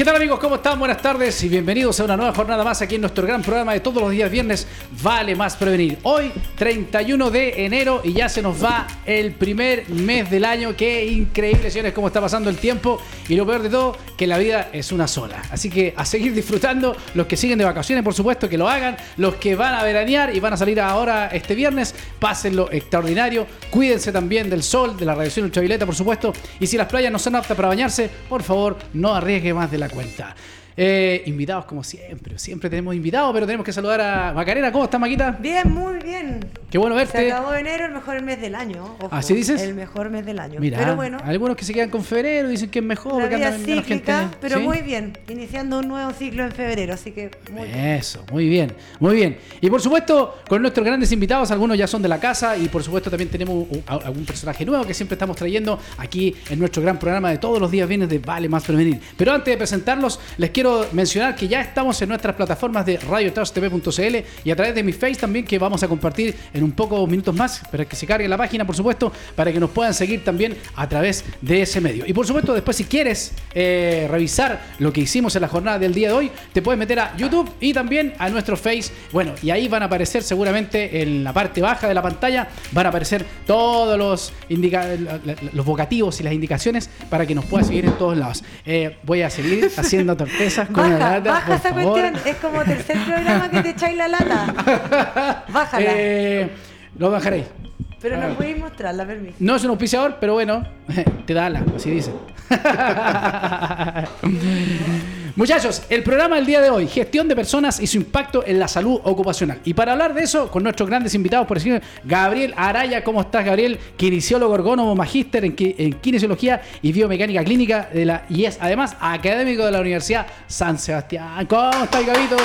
¿Qué tal amigos? ¿Cómo están? Buenas tardes y bienvenidos a una nueva jornada más aquí en nuestro gran programa de todos los días viernes Vale más prevenir. Hoy 31 de enero y ya se nos va el primer mes del año. Qué increíble, señores, cómo está pasando el tiempo y lo peor de todo, que la vida es una sola. Así que a seguir disfrutando, los que siguen de vacaciones, por supuesto, que lo hagan, los que van a veranear y van a salir ahora este viernes, pásenlo extraordinario, cuídense también del sol, de la radiación ultravioleta, por supuesto, y si las playas no son aptas para bañarse, por favor, no arriesgue más de la cuenta. Eh, invitados como siempre, siempre tenemos invitados, pero tenemos que saludar a Macarena. ¿Cómo estás, Maquita? Bien, muy bien. Qué bueno verte. Se acabó enero, el mejor mes del año. Ojo, ¿Así dices? El mejor mes del año. Mira, pero bueno, algunos que se quedan con febrero dicen que es mejor. la vida cíclica, gente. pero ¿Sí? muy bien. Iniciando un nuevo ciclo en febrero, así que muy bien. Eso, muy bien, muy bien. Y por supuesto, con nuestros grandes invitados, algunos ya son de la casa y por supuesto también tenemos algún personaje nuevo que siempre estamos trayendo aquí en nuestro gran programa de todos los días viernes de Vale Más Prevenir. Pero antes de presentarlos, les quiero mencionar que ya estamos en nuestras plataformas de radiotrustv.cl y a través de mi face también que vamos a compartir en un poco minutos más, para que se cargue la página, por supuesto, para que nos puedan seguir también a través de ese medio. Y por supuesto, después si quieres eh, revisar lo que hicimos en la jornada del día de hoy, te puedes meter a YouTube y también a nuestro Face. Bueno, y ahí van a aparecer seguramente en la parte baja de la pantalla, van a aparecer todos los, indica- los vocativos y las indicaciones para que nos puedas seguir en todos lados. Eh, voy a seguir haciendo torpezas con la Baja, lata, baja por esa favor. cuestión. Es como tercer programa que te echáis la lata. Bájala. Eh, lo bajaréis. pero ah. no podéis mostrarla, permiso. No es un auspiciador, pero bueno, te da ala, así dicen. Muchachos, el programa del día de hoy, gestión de personas y su impacto en la salud ocupacional. Y para hablar de eso, con nuestros grandes invitados, por ejemplo, Gabriel Araya, ¿cómo estás, Gabriel? Kinesiólogo ergónomo, magíster en, en kinesiología y biomecánica clínica de la y es además académico de la Universidad San Sebastián. ¿Cómo estás, Gabito?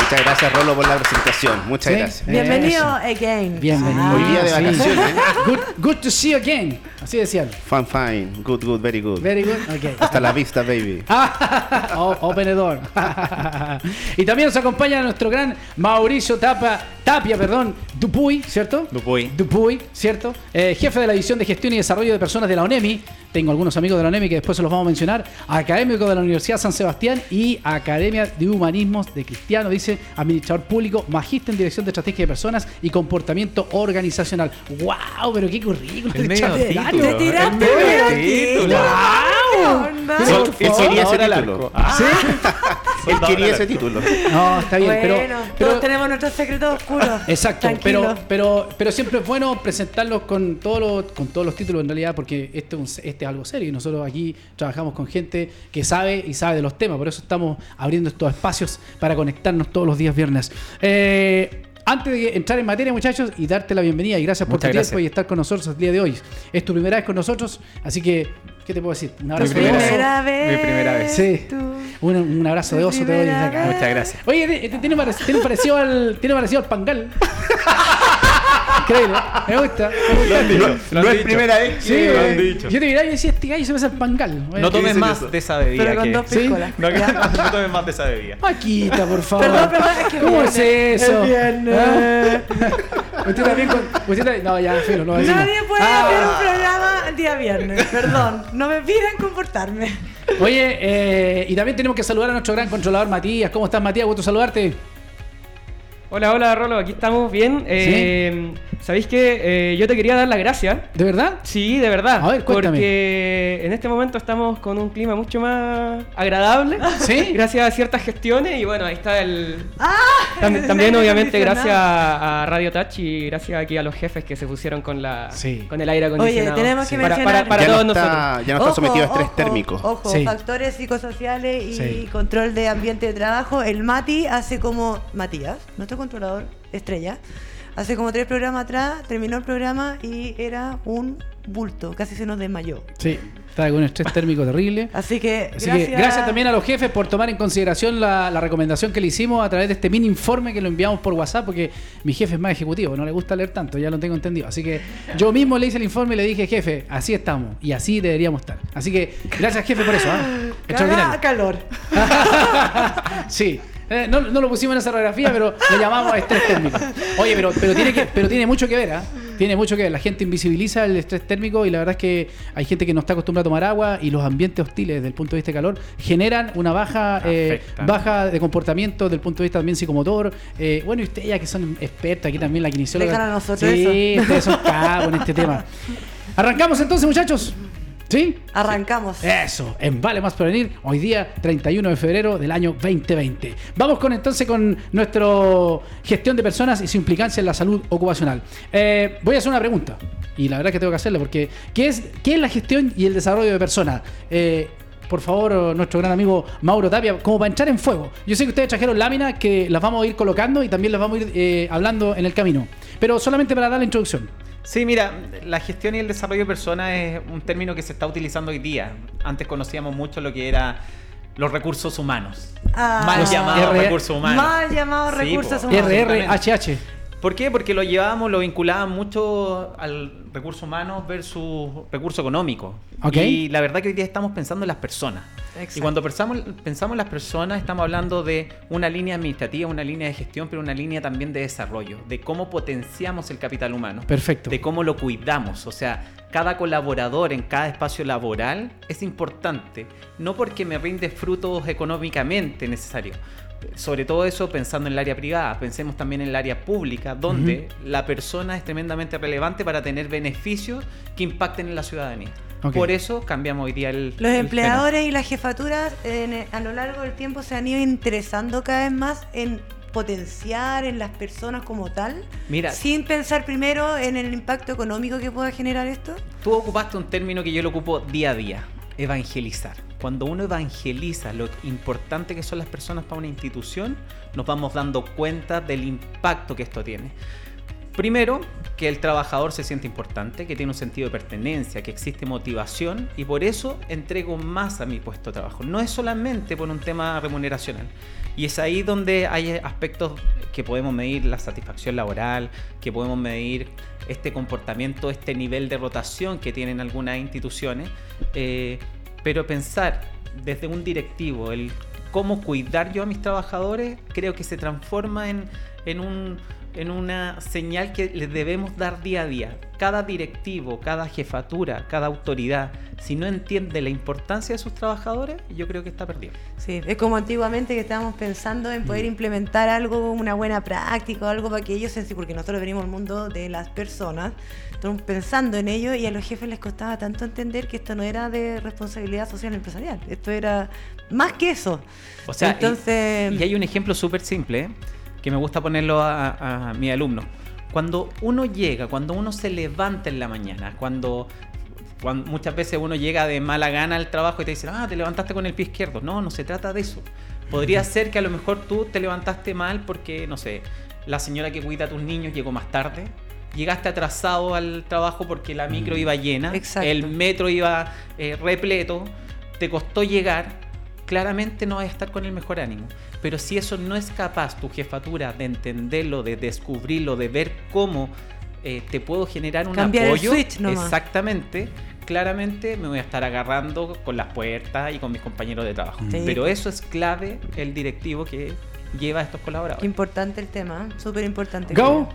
Muchas gracias, Rolo, por la presentación. Muchas Sí. gracias. Bienvenido again. Bienvenido. Hoy día de Sí. vacaciones. Good, good to see you again. Así decían. Fun, fine. Good, good, very good. Very good. Okay. Hasta la vista, baby. Ah, open the door. y también nos acompaña nuestro gran Mauricio Tapa, Tapia, perdón, Dupuy, ¿cierto? Dupuy. Dupuy, ¿cierto? Eh, jefe de la División de Gestión y Desarrollo de Personas de la ONEMI. Tengo algunos amigos de la ONEMI que después se los vamos a mencionar. Académico de la Universidad San Sebastián y Academia de Humanismos de Cristiano, dice administrador público, magíster en Dirección de Estrategia de Personas y Comportamiento Organizacional. ¡Wow! Pero qué currículum. El medio. Te título. tiraste El Él quería ese título. Ah, Él quería ese título. No, está bien, pero- todos tenemos nuestros secretos oscuros. Exacto, Tranquilo. pero, pero, pero siempre es bueno presentarlos con todos los, con todos los títulos en realidad, porque este, es un- este es algo serio y nosotros aquí trabajamos con gente que sabe y sabe de los temas, por eso estamos abriendo estos espacios para conectarnos todos los días viernes. Eh, antes de entrar en materia, muchachos, y darte la bienvenida y gracias por Muchas tu gracias. tiempo y estar con nosotros el día de hoy. Es tu primera vez con nosotros, así que, ¿qué te puedo decir? Un abrazo de primera oso. vez. Mi primera vez. Sí. tú. Un, un abrazo de oso te doy desde primera acá. vez. Muchas gracias. Oye, tiene parecido al, tiene parecido al pangal. Increíble. Me gusta. Me gusta. Lo han No es primera vez Sí, que... lo han güey. dicho. Yo te miraba y decía, este gallo se me hace el pangal. No tomes más de esa bebida. Pero con dos Sí. piscolas. No, tomes más de esa bebida. Paquita, por favor. Perdón, perdón, es que ¿Cómo es eso? es viernes. ¿Ah? Usted también con. Usted también- no, ya, filo, no decimos. Nadie puede Ah. hacer un programa el día viernes. Perdón, no me pidan comportarme. Oye, eh, y también tenemos que saludar a nuestro gran controlador Matías. ¿Cómo estás, Matías? Gusto saludarte. Hola, hola Rolo, aquí estamos bien. Eh, ¿Sabéis que yo te quería dar las gracias? ¿De verdad? Sí, de verdad. A ver, cuéntame. Porque en este momento estamos con un clima mucho más agradable. ¿Sí? Gracias a ciertas gestiones y bueno, ahí está el... ¡Ah! Tam- también aire obviamente gracias a, Radio Touch y gracias aquí a los jefes que se pusieron con la Sí. con el aire acondicionado. Oye, tenemos que para, mencionar- para, para ya, todos no nosotros. está, ya no está Ojo, sometido a estrés ojo, térmico. Ojo, Sí. factores psicosociales y Sí. control de ambiente de trabajo. El Mati hace como. Matías, nuestro controlador estrella, hace como tres programas atrás, terminó el programa y era un bulto, casi se nos desmayó. Sí, está con un estrés térmico terrible. Así que. Así que gracias también a los jefes por tomar en consideración la, la recomendación que le hicimos a través de este mini informe que lo enviamos por WhatsApp, porque mi jefe es más ejecutivo, no le gusta leer tanto, ya lo tengo entendido. Así que yo mismo le hice el informe y le dije, jefe, así estamos y así deberíamos estar. Así que gracias, jefe, por eso. Extraordinario. calor. sí. Eh, no, no lo pusimos en esa radiografía, pero lo llamamos estrés térmico. Oye, pero, pero, tiene, que, pero tiene mucho que ver, ¿ah? Tiene mucho que ver. La gente invisibiliza el estrés térmico y la verdad es que hay gente que no está acostumbrada a tomar agua y los ambientes hostiles desde el punto de vista de calor generan una baja, eh, baja de comportamiento desde el punto de vista también psicomotor. Eh, bueno, y ustedes ya que son expertos aquí también, la kinesióloga. Dejan a nosotros Sí, ustedes son cabos en este tema. Arrancamos entonces, muchachos. ¿Sí? Arrancamos. Eso, en Vale Más Prevenir, hoy día 31 de febrero del año 2020. Vamos con entonces con nuestro gestión de personas y su implicancia en la salud ocupacional. Eh, voy a hacer una pregunta, y la verdad que tengo que hacerla, porque ¿qué es, qué es la gestión y el desarrollo de personas? Eh, por favor, nuestro gran amigo Mauro Tapia, como para entrar en fuego. Yo sé que ustedes trajeron láminas que las vamos a ir colocando y también las vamos a ir eh, hablando en el camino, pero solamente para dar la introducción. Sí, mira, la gestión y el desarrollo de personas es un término que se está utilizando hoy día. Antes conocíamos mucho lo que era los recursos humanos. Ah. mal Los llamados recursos humanos. Mal llamados Sí, recursos po. humanos. RRHH. ¿Por qué? Porque lo llevábamos, lo vinculaban mucho al recurso humano versus recurso económico. Ok. Y la verdad que hoy día estamos pensando en las personas. Exacto. Y cuando pensamos, pensamos en las personas, estamos hablando de una línea administrativa, una línea de gestión, pero una línea también de desarrollo, de cómo potenciamos el capital humano. Perfecto. De cómo lo cuidamos. O sea, cada colaborador en cada espacio laboral es importante. No porque me rinde frutos económicamente necesario. Sobre todo eso pensando en el área privada. Pensemos también en el área pública, donde la persona es tremendamente relevante para tener beneficios que impacten en la ciudadanía. Por eso cambiamos hoy día el. Los el empleadores y las jefaturas en- a lo largo del tiempo se han ido interesando cada vez más en potenciar en las personas como tal, Mira. sin pensar primero en el impacto económico que pueda generar esto. Tú ocupaste un término que yo lo ocupo día a día, evangelizar. Cuando uno evangeliza lo importante que son las personas para una institución, nos vamos dando cuenta del impacto que esto tiene. Primero, que el trabajador se siente importante, que tiene un sentido de pertenencia, que existe motivación y por eso entrego más a mi puesto de trabajo. No es solamente por un tema remuneracional. Y es ahí donde hay aspectos que podemos medir la satisfacción laboral, que podemos medir este comportamiento, este nivel de rotación que tienen algunas instituciones. eh, pero pensar desde un directivo el cómo cuidar yo a mis trabajadores, creo que se transforma en, en un en una señal que les debemos dar día a día. Cada directivo, cada jefatura, cada autoridad, si no entiende la importancia de sus trabajadores, yo creo que está perdido. Sí, es como antiguamente que estábamos pensando en poder implementar algo, una buena práctica o algo para que ellos, porque nosotros venimos del mundo de las personas, estamos pensando en ello y a los jefes les costaba tanto entender que esto no era de responsabilidad social empresarial, esto era más que eso. O sea, y- entonces, y, hay un ejemplo súper simple ¿eh? Que me gusta ponerlo a, a mi alumno. Cuando uno llega, cuando uno se levanta en la mañana, cuando, cuando muchas veces uno llega de mala gana al trabajo y te dicen, ah, te levantaste con el pie izquierdo. No, no se trata de eso. Podría ser que a lo mejor tú te levantaste mal porque, no sé, la señora que cuida a tus niños llegó más tarde. Llegaste atrasado al trabajo porque la micro iba llena, Exacto. el metro iba eh, repleto, te costó llegar, claramente no vas a estar con el mejor ánimo. Pero si eso no es capaz tu jefatura de entenderlo, de descubrirlo, de ver cómo eh, te puedo generar un Cambiar el apoyo, switch nomás. exactamente, claramente me voy a estar agarrando con las puertas y con mis compañeros de trabajo. Sí. Pero eso es clave el directivo que lleva a estos qué colaboradores. importante el tema, ¿eh? súper importante. Gabo,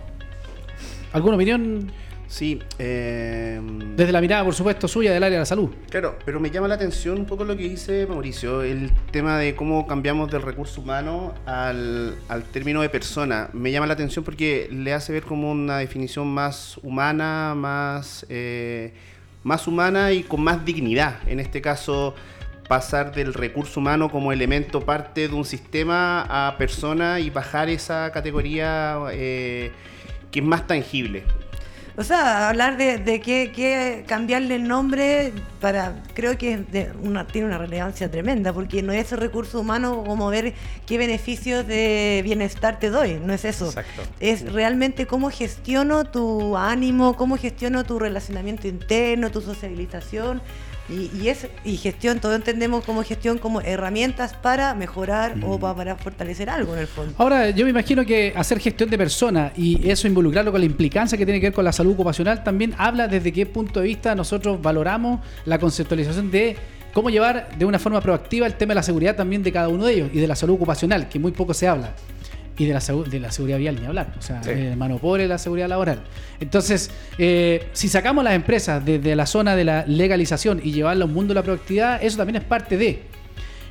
¿alguna opinión Sí, eh, desde la mirada, por supuesto, suya del área de la salud? Claro, pero me llama la atención un poco lo que dice Mauricio, el tema de cómo cambiamos del recurso humano al, al término de persona. Me llama la atención porque le hace ver como una definición más humana, más, eh, más humana y con más dignidad. En este caso, pasar del recurso humano como elemento parte de un sistema a persona y bajar esa categoría eh, que es más tangible. O sea, hablar de, de qué, qué cambiarle el nombre para creo que es de una, tiene una relevancia tremenda, porque no es el recurso humano como ver qué beneficios de bienestar te doy, no es eso. Exacto. Es realmente cómo gestiono tu ánimo, cómo gestiono tu relacionamiento interno, tu socialización. Y, y es y gestión, todos entendemos como gestión como herramientas para mejorar o pa- para fortalecer algo en el fondo. Ahora, yo me imagino que hacer gestión de personas y eso involucrarlo con la implicancia que tiene que ver con la salud ocupacional también habla desde qué punto de vista nosotros valoramos la conceptualización de cómo llevar de una forma proactiva el tema de la seguridad también de cada uno de ellos y de la salud ocupacional, que muy poco se habla. Y de la, de la seguridad vial ni hablar. O sea, Sí. el mano pobre de la seguridad laboral. Entonces, eh, si sacamos las empresas desde la zona de la legalización y llevarla a un mundo de la productividad, eso también es parte de.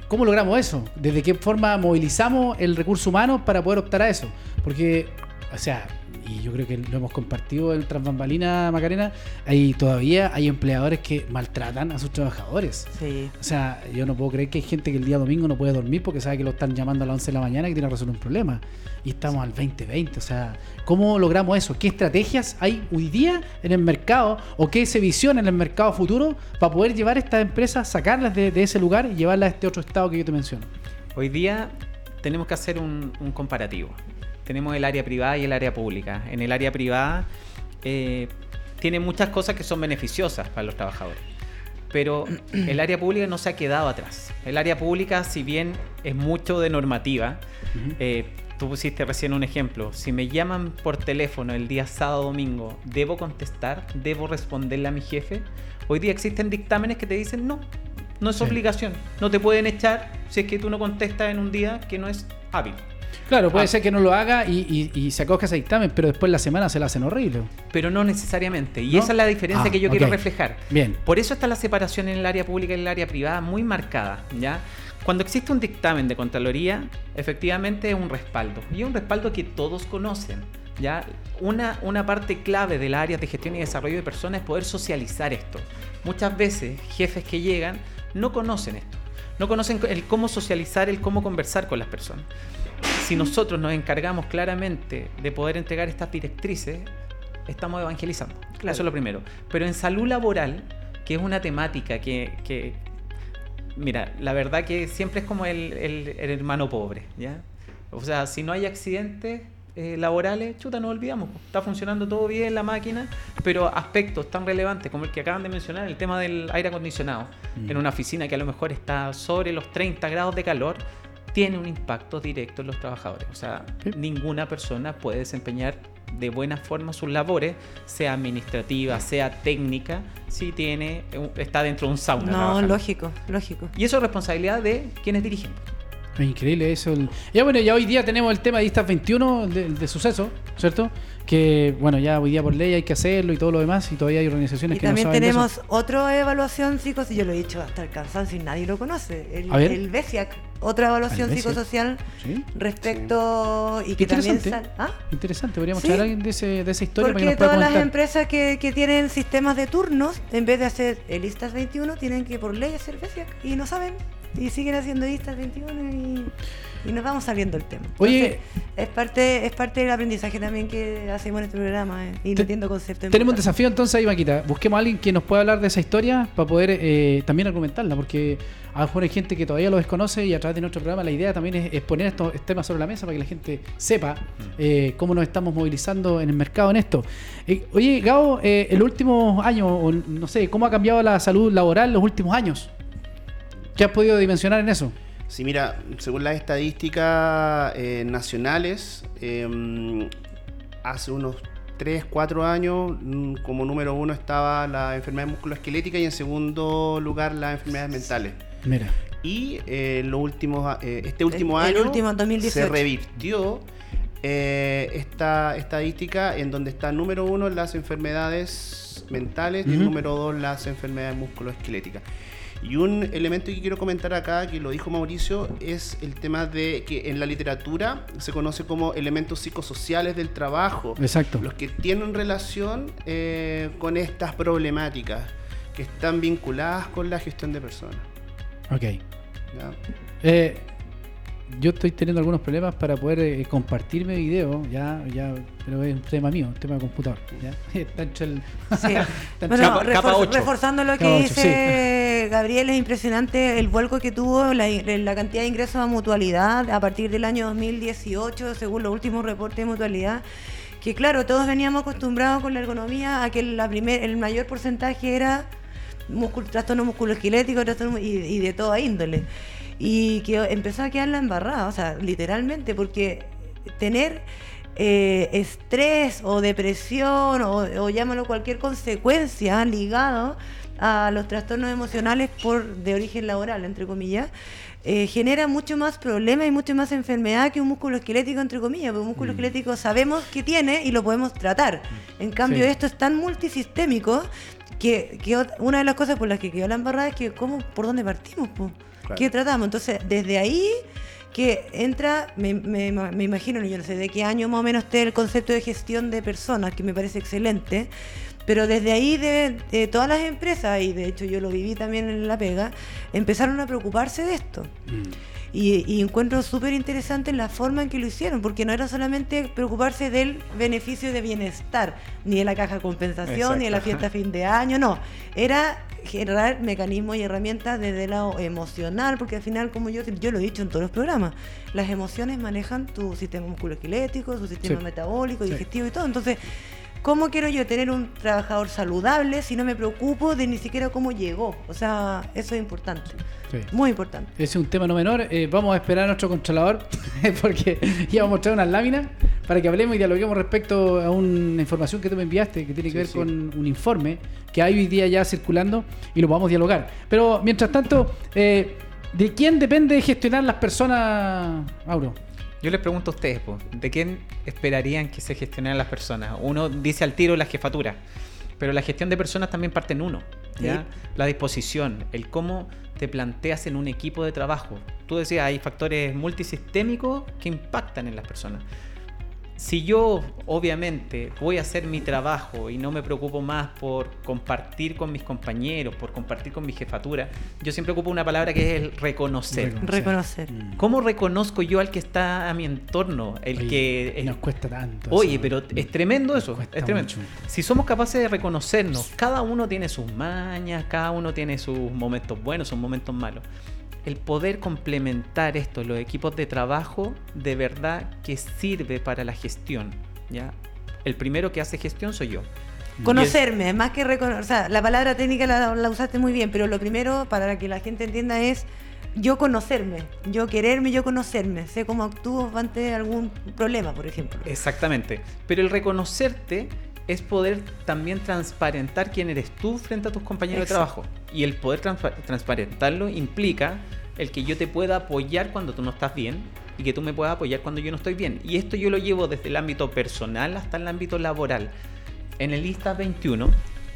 ¿Cómo logramos eso? ¿Desde qué forma movilizamos el recurso humano para poder optar a eso? Porque, o sea, y yo creo que lo hemos compartido en Transbambalina, Macarena, hay todavía hay empleadores que maltratan a sus trabajadores. Sí. O sea, yo no puedo creer que hay gente que el día domingo no puede dormir porque sabe que lo están llamando a las 11 de la mañana y que tiene que resolver un problema. Y estamos al 2020. O sea, ¿cómo logramos eso? ¿Qué estrategias hay hoy día en el mercado o qué se visiona en el mercado futuro para poder llevar estas empresas, sacarlas de, de ese lugar y llevarlas a este otro estado que yo te menciono? Hoy día tenemos que hacer un, un comparativo. Tenemos el área privada y el área pública. En el área privada eh, tiene muchas cosas que son beneficiosas para los trabajadores. Pero el área pública no se ha quedado atrás. El área pública, si bien es mucho de normativa, eh, tú pusiste recién un ejemplo. Si me llaman por teléfono el día sábado domingo, ¿debo contestar? ¿Debo responderle a mi jefe? Hoy día existen dictámenes que te dicen no, no es Sí. obligación. No te pueden echar si es que tú no contestas en un día que no es hábil. Claro, puede Ah. ser que no lo haga y, y- y se acoja ese dictamen, pero después la semana se la hacen horrible. Pero no necesariamente. Y ¿No? esa es la diferencia Ah, que yo quiero reflejar. Bien. Por eso está la separación en el área pública y en el área privada muy marcada, ¿ya? Cuando existe un dictamen de Contraloría, efectivamente es un respaldo. Y es un respaldo que todos conocen, ¿ya? Una, una parte clave de las áreas de gestión y desarrollo de personas es poder socializar esto. Muchas veces jefes que llegan no conocen esto. No conocen el cómo socializar, el cómo conversar con las personas. Si nosotros nos encargamos claramente de poder entregar estas directrices, estamos evangelizando. Claro. Eso es lo primero. Pero en salud laboral, que es una temática que, que- mira, la verdad que siempre es como el, el- el hermano pobre, ¿ya? O sea, si no hay accidentes eh, laborales, chuta, nos olvidamos. Está funcionando todo bien la máquina, pero aspectos tan relevantes como el que acaban de mencionar, el tema del aire acondicionado, Mm. en una oficina que a lo mejor está sobre los 30 grados de calor, tiene un impacto directo en los trabajadores. O sea, Sí. ninguna persona puede desempeñar de buena forma sus labores, sea administrativa, sea técnica, si tiene está dentro de un sauna. No, trabajando. lógico, lógico. Y eso es responsabilidad de quienes dirigen. Es increíble eso. el- Ya bueno, ya hoy día tenemos el tema de Istas 21 de, de suceso, ¿cierto? Que bueno, ya hoy día por ley hay que hacerlo y todo lo demás y todavía hay organizaciones Y que no también saben de tenemos eso. otra evaluación psicosocial, yo lo he dicho hasta el cansancio y nadie lo conoce, el, A ver. el BESIAC, otra evaluación BESIAC. psicosocial Sí. respecto y que también sal- ¿Ah? Interesante, podríamos Sí. traer a alguien de, ese, de esa historia para que Porque nos pueda todas las empresas que, que tienen sistemas de turnos, en vez de hacer el ISTAS 21, tienen que por ley hacer BESIAC y no saben. Y siguen haciendo ISTAS 21 y, y nos vamos saliendo el tema. Oye. Entonces, es parte, es parte del aprendizaje también que hacemos en este programa, eh, y Te- entiendo conceptos. Tenemos un desafío entonces ahí, Maquita. Busquemos a alguien que nos pueda hablar de esa historia para poder eh, también argumentarla, porque a lo mejor hay gente que todavía lo desconoce y a través de nuestro programa la idea también es, es poner estos temas sobre la mesa para que la gente sepa eh, cómo nos estamos movilizando en el mercado en esto. Eh, oye, Gabo, eh, el último año, o no sé, ¿cómo ha cambiado la salud laboral en los últimos años? ¿Qué has podido dimensionar en eso? Sí, mira, según las estadísticas eh, nacionales, eh, hace unos 3, 4 años, mm, como número uno estaba la enfermedad musculoesquelética y en segundo lugar las enfermedades mentales. Mira. Y eh, en los últimos, eh, este último El- el año último, 2018. se revirtió eh, esta estadística en donde está número uno las enfermedades mentales y número dos las enfermedades musculoesqueléticas. Y un elemento que quiero comentar acá, que lo dijo Mauricio, es el tema de que en la literatura se conoce como elementos psicosociales del trabajo, Exacto. los que tienen relación eh, con estas problemáticas que están vinculadas con la gestión de personas. Ok. ¿ya? Eh, yo estoy teniendo algunos problemas para poder eh, compartir mi video, ya, ya, pero es un tema mío, un tema de computador. ¿ya? Está entre el- Sí. está Bueno, Capa- capa reforzando lo que dice Gabriel, es impresionante el vuelco que tuvo la, la cantidad de ingresos a mutualidad a partir del año 2018, según los últimos reportes de mutualidad. Que claro, todos veníamos acostumbrados con la ergonomía a que la primer, el mayor porcentaje era músculo, trastorno musculoesquelético trastorno, y, y de toda índole. Y que empezó a quedar la embarrada, o sea, literalmente, porque tener eh, estrés o depresión o, o llámalo cualquier consecuencia ligado a los trastornos emocionales por de origen laboral, entre comillas, eh, genera mucho más problema y mucho más enfermedad que un músculo esquelético, entre comillas, porque un músculo Mm. esquelético sabemos que tiene y lo podemos tratar. En cambio, Sí. esto es tan multisistémico que, una de las cosas por las que quedó la embarrada es que, ¿cómo, ¿por dónde partimos? po? Claro. ¿Qué tratamos? Entonces, desde ahí que entra, me, me- me imagino, yo no sé de qué año más o menos esté el concepto de gestión de personas, que me parece excelente, pero desde ahí de, de todas las empresas, y de hecho yo lo viví también en La Pega, empezaron a preocuparse de esto. Y, y encuentro súper interesante la forma en que lo hicieron, porque no era solamente preocuparse del beneficio de bienestar, ni de la caja de compensación, ni de la fiesta a fin de año, no. Era generar mecanismos y herramientas desde el lado emocional, porque al final, como yo, yo lo he dicho en todos los programas, las emociones manejan tu sistema musculoesquelético, tu sistema Sí. metabólico, Sí. digestivo y todo. Entonces, ¿Cómo quiero yo tener un trabajador saludable si no me preocupo de ni siquiera cómo llegó? O sea, eso es importante. Sí. Muy importante. Ese es un tema no menor. Eh, vamos a esperar a nuestro controlador porque íbamos a mostrar unas láminas para que hablemos y dialoguemos respecto a una información que tú me enviaste que tiene que Sí, ver sí. con un informe que hay hoy día ya circulando y lo vamos a dialogar. Pero mientras tanto, eh, ¿de quién depende gestionar las personas, Mauro? Yo les pregunto a ustedes, po, ¿de quién esperarían que se gestionaran las personas? Uno dice al tiro la jefatura, pero la gestión de personas también parte en uno. ¿ya? Sí. La disposición, el cómo te planteas en un equipo de trabajo. Tú decías, hay factores multisistémicos que impactan en las personas. Si yo, obviamente, voy a hacer mi trabajo y no me preocupo más por compartir con mis compañeros, por compartir con mi jefatura, yo siempre ocupo una palabra que es el reconocer. Reconocer. ¿Cómo reconozco yo al que está a mi entorno? El Oye, que. el- nos cuesta tanto. Oye, eso. pero es tremendo eso. Es tremendo. mucho. Si somos capaces de reconocernos, cada uno tiene sus mañas, cada uno tiene sus momentos buenos, sus momentos malos. El poder complementar esto, los equipos de trabajo, de verdad que sirve para la gestión. ¿ya? El primero que hace gestión soy yo. Conocerme, más que reconocer. O sea, la palabra técnica la, la usaste muy bien, pero lo primero, para que la gente entienda, es yo conocerme. Yo quererme, yo conocerme. Sé cómo actúo ante algún problema, por ejemplo. Exactamente. Pero el reconocerte es poder también transparentar quién eres tú frente a tus compañeros de trabajo. Y el poder transpa- transparentarlo implica el que yo te pueda apoyar cuando tú no estás bien y que tú me puedas apoyar cuando yo no estoy bien. Y esto yo lo llevo desde el ámbito personal hasta el ámbito laboral. En el Lista 21,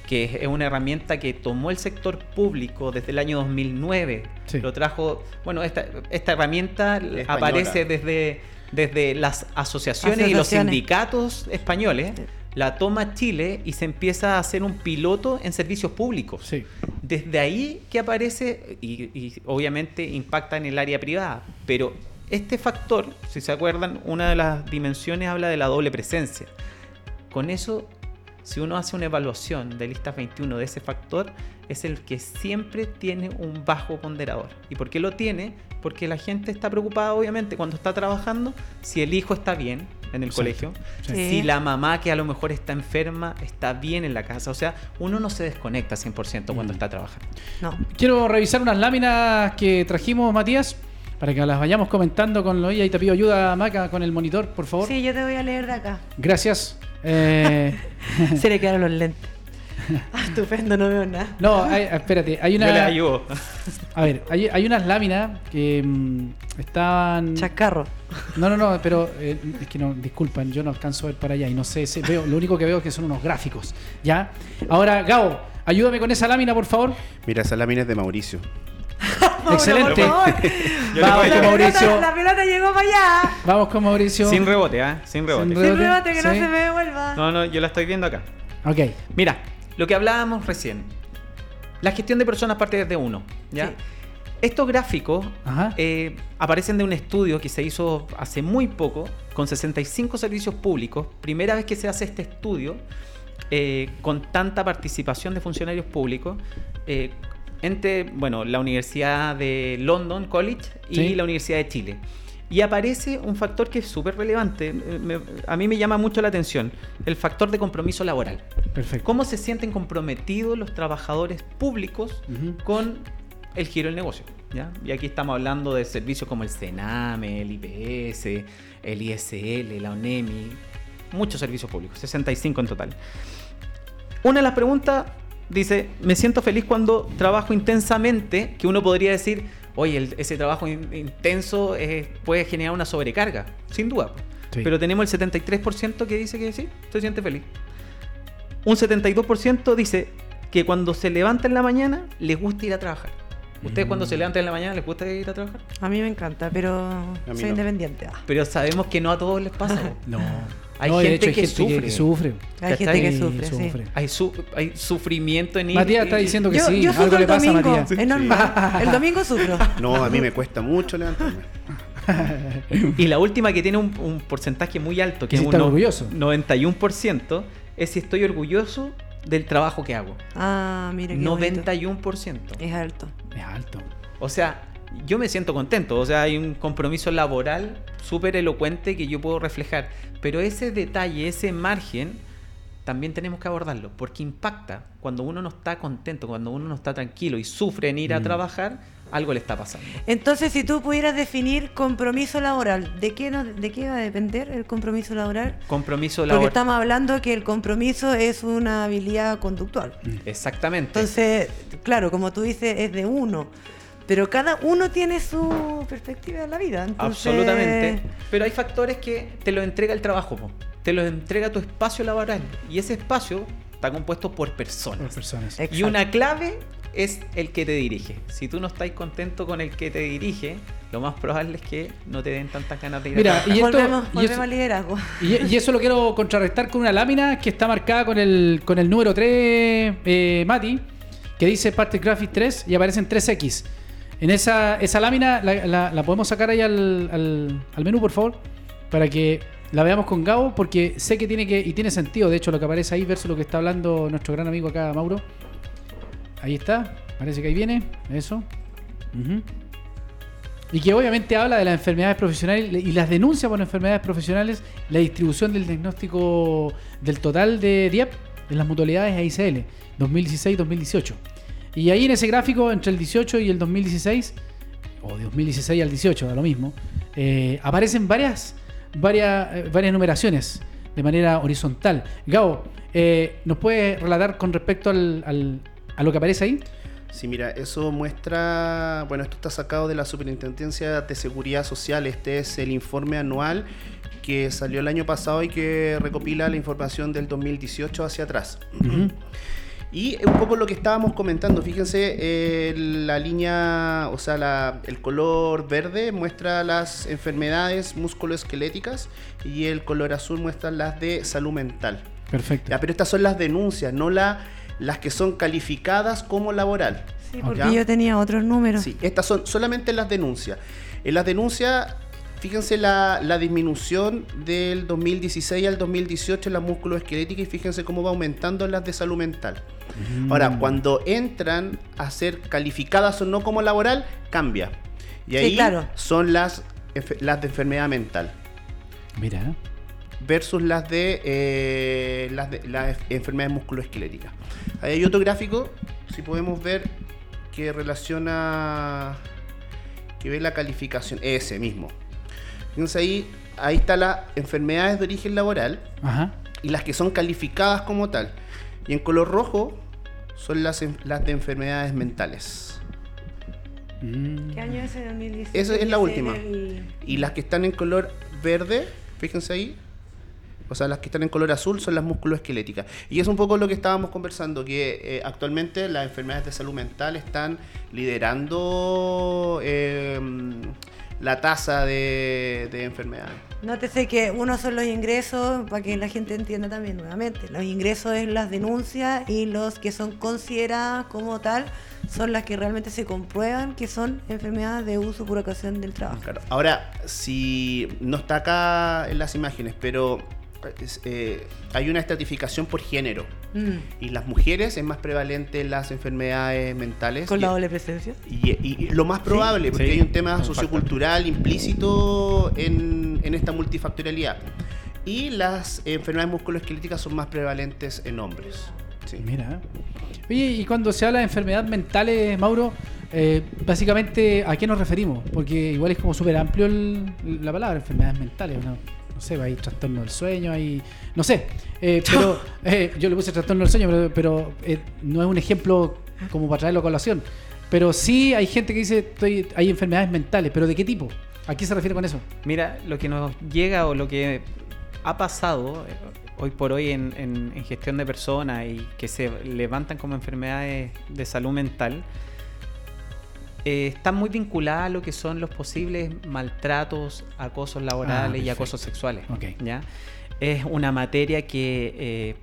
que es una herramienta que tomó el sector público desde el año 2009, Sí. lo trajo, bueno, esta, esta herramienta Española. aparece desde, desde las asociaciones, y los Asociaciones. sindicatos españoles, Sí. La toma Chile y se empieza a hacer un piloto en servicios públicos. Sí. Desde ahí que aparece y, y obviamente impacta en el área privada, pero este factor, si se acuerdan, una de las dimensiones habla de la doble presencia. Con eso, si uno hace una evaluación de listas 21 de ese factor, es el que siempre tiene un bajo ponderador. ¿Y por qué lo tiene? Porque la gente está preocupada, obviamente, cuando está trabajando, si el hijo está bien en el Exacto. colegio, Sí. Sí. si la mamá que a lo mejor está enferma está bien en la casa. O sea, uno no se desconecta 100% cuando Mm. está trabajando. No. Quiero revisar unas láminas que trajimos, Matías, para que las vayamos comentando con lo y te pido ayuda, Maca, con el monitor, por favor. Sí, yo te voy a leer de acá. Gracias. Eh, Se le quedaron los lentes. Ah, estupendo, no veo nada. no, hay- espérate, hay Yo les una. ayudo. A ver, hay, hay unas láminas que mm, estaban. Chacarro. No, no, no, pero eh, es que no, disculpan, yo no alcanzo a ver para allá y no sé, sé- veo, lo único que veo es que son unos gráficos, ¿ya? Ahora, Gabo, ayúdame con esa lámina, por favor. Mira, esa lámina es de Mauricio. Excelente. Yo Vamos con Mauricio. Pelota, la pelota llegó para allá. Vamos con Mauricio. Sin rebote, ¿ah? Sin rebote. Sin Sin Rebote, que no se me devuelva. No, no, yo la estoy viendo acá. Ok. Mira, lo que hablábamos recién. La gestión de personas parte desde uno. ¿ya? Sí. Estos gráficos eh, aparecen de un estudio que se hizo hace muy poco con 65 servicios públicos. Primera vez que se hace este estudio eh, con tanta participación de funcionarios públicos. eh, entre bueno, la Universidad de London College y Sí. la Universidad de Chile. Y aparece un factor que es súper relevante. eh, me- a mí me llama mucho la atención. El factor de compromiso laboral. Perfecto. ¿Cómo se sienten comprometidos los trabajadores públicos con el giro del negocio? ¿ya? Y aquí estamos hablando de servicios como el CENAME, el IPS, el ISL, la ONEMI, muchos servicios públicos, 65 en total. Una de las preguntas dice, me siento feliz cuando trabajo intensamente, que uno podría decir, oye, el- ese trabajo in- intenso eh, puede generar una sobrecarga, sin duda. Sí. Pero tenemos el 73% que dice que sí, se siente feliz. Un 72% dice que cuando se levanta en la mañana les gusta ir a trabajar. ¿Ustedes cuando se levantan en la mañana les gusta ir a trabajar? A mí me encanta, pero soy no. independiente. Ah, Pero sabemos que no a todos les pasa. No. Hay No, de gente hecho, hay que gente sufre. que sufre. Hay gente que sufre, sí. sufre. Hay, su- hay sufrimiento en ir. Matías está diciendo que Yo, sí, yo algo le pasa a domingo, Matías. es normal. El domingo sufro. No, a mí me cuesta mucho levantarme. Y la última que tiene un, un porcentaje muy alto, que ¿Y si es un orgulloso? 91%, es si estoy orgulloso del trabajo que hago. Ah, mira qué bonito. 91%. Es alto. Es alto. O sea, yo me siento contento. O sea, hay un compromiso laboral súper elocuente que yo puedo reflejar. Pero ese detalle, ese margen, también tenemos que abordarlo. Porque impacta. Cuando uno no está contento, cuando uno no está tranquilo y sufre en ir a Mm. trabajar, algo le está pasando. Entonces, si tú pudieras definir compromiso laboral, ¿de qué, no- ¿de qué va a depender el compromiso laboral? Compromiso Porque laboral. estamos hablando que el compromiso es una habilidad conductual. Exactamente. Entonces, claro, como tú dices, es de uno. Pero cada uno tiene su perspectiva de la vida. Entonces, Absolutamente. Pero hay factores que te lo entrega el trabajo, po. te lo entrega tu espacio laboral. Y ese espacio está compuesto por Por personas. personas. Y una clave es el que te dirige. Si tú no estás contento con el que te dirige, lo más probable es que no te den tantas ganas de ir Mira, a y esto- volvemos, y volvemos eso- al liderazgo. Y, y eso lo quiero contrarrestar con una lámina que está marcada con el, con el número 3, eh, Mati, que dice Parte Graphics 3 y aparecen 3X. En esa, esa lámina la, la- podemos sacar ahí al, al- al menú, por favor, para que la veamos con Gabo, porque sé que tiene que y tiene sentido, de hecho, lo que aparece ahí versus lo que está hablando nuestro gran amigo acá, Mauro. Ahí está, parece que ahí viene, eso. Y que obviamente habla de las enfermedades profesionales y las denuncias por enfermedades profesionales, la distribución del diagnóstico del total de DIEP en las mutualidades AICL 2016-2018. Y ahí en ese gráfico, entre el 18 y el 2016, o de 2016 al 18, da lo mismo, eh, aparecen varias, varias, eh, varias numeraciones de manera horizontal. Gabo, eh, ¿nos puedes relatar con respecto al- al- a lo que aparece ahí? Sí, mira, eso muestra, bueno, esto está sacado de la Superintendencia de Seguridad Social, este es el informe anual que salió el año pasado y que recopila la información del 2018 hacia atrás. Ujú. Y un poco lo que estábamos comentando, fíjense, eh, la línea, o sea, la- el color verde muestra las enfermedades musculoesqueléticas y el color azul muestra las de salud mental. Perfecto. Ya, pero estas son las denuncias, no la- las que son calificadas como laboral. Sí, porque ¿Ya? yo tenía otros números. Sí, estas son solamente las denuncias. En las denuncias, fíjense la, la disminución del 2016 al 2018 en la musculoesquelética y fíjense cómo va aumentando en las de salud mental. Ahora, cuando entran a ser calificadas o no como laboral, cambia. Y Sí, ahí claro. son las, las de enfermedad mental Mira, versus las de eh, las de las enfermedades musculoesqueléticas. Ahí hay otro gráfico, si podemos ver, que relaciona, que ve la calificación, ese mismo. Fíjense ahí, ahí está las enfermedades de origen laboral Ajá. y las que son calificadas como tal. Y en color rojo son las, de enfermedades mentales. ¿Qué año es el 2017? Esa es la última. el- Y las que están en color verde, fíjense ahí. O sea, las que están en color azul son las musculoesqueléticas. Y es un poco lo que estábamos conversando, que eh, actualmente las enfermedades de salud mental están liderando eh, la tasa de, de enfermedades. Nótese que uno son los ingresos, para que la gente entienda también nuevamente. Los ingresos es las denuncias y los que son consideradas como tal son las que realmente se comprueban que son enfermedades de uso por ocasión del trabajo. Claro. Ahora, si no está acá en las imágenes, pero eh, hay una estratificación por género. Mm. Y las mujeres es más prevalente las enfermedades mentales. Con y- la doble presencia. Y, y- y lo más probable, porque sí, hay un tema un sociocultural implícito en, en esta multifactorialidad. Y las enfermedades musculoesqueléticas son más prevalentes en hombres. Sí. Mira. Oye, y cuando se habla de enfermedades mentales, Mauro, eh, básicamente, ¿a qué nos referimos? Porque igual es como súper amplio el- la palabra, enfermedades mentales, ¿no? No sé, hay trastorno del sueño, hay, no sé, eh, pero eh, yo le puse trastorno del sueño, pero, pero, eh, no es un ejemplo como para traerlo a colación. Pero sí hay gente que dice, estoy, hay enfermedades mentales, pero ¿de qué tipo? ¿A qué se refiere con eso? Mira, lo que nos llega o lo que ha pasado eh, hoy por hoy en, en- en gestión de personas y que se levantan como enfermedades de salud mental, eh, están muy vinculadas a lo que son los posibles maltratos, acosos laborales y acosos sexuales. Ok. ¿ya? Es una materia que, eh,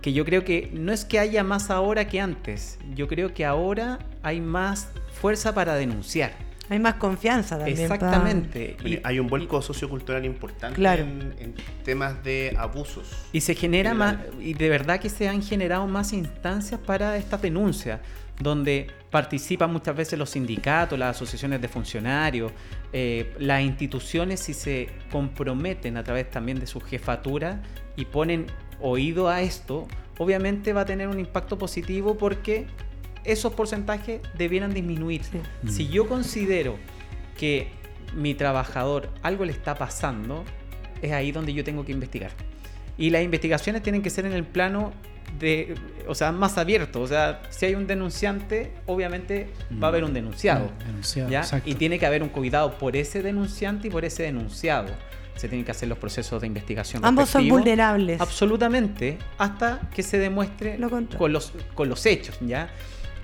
que yo creo que no es que haya más ahora que antes, yo creo que ahora hay más fuerza para denunciar. Hay más confianza también. Exactamente. Y- hay un vuelco sociocultural importante Claro. en, en temas de abusos. Y se genera En más, y de verdad que se han generado más instancias para estas denuncias, donde participan muchas veces los sindicatos, las asociaciones de funcionarios, eh, las instituciones si se comprometen a través también de su jefatura y ponen oído a esto, obviamente va a tener un impacto positivo porque esos porcentajes debieran disminuir. Sí. Si yo considero que mi trabajador algo le está pasando, es ahí donde yo tengo que investigar. Y las investigaciones tienen que ser en el plano de, o sea, más abierto. O sea, si hay un denunciante, obviamente va a haber un denunciado. Ah, denunciado, ¿ya? Y tiene que haber un cuidado por ese denunciante y por ese denunciado. Se tienen que hacer los procesos de investigación. Ambos son vulnerables. Absolutamente, hasta que se demuestre Lo con los, con los hechos, ¿ya?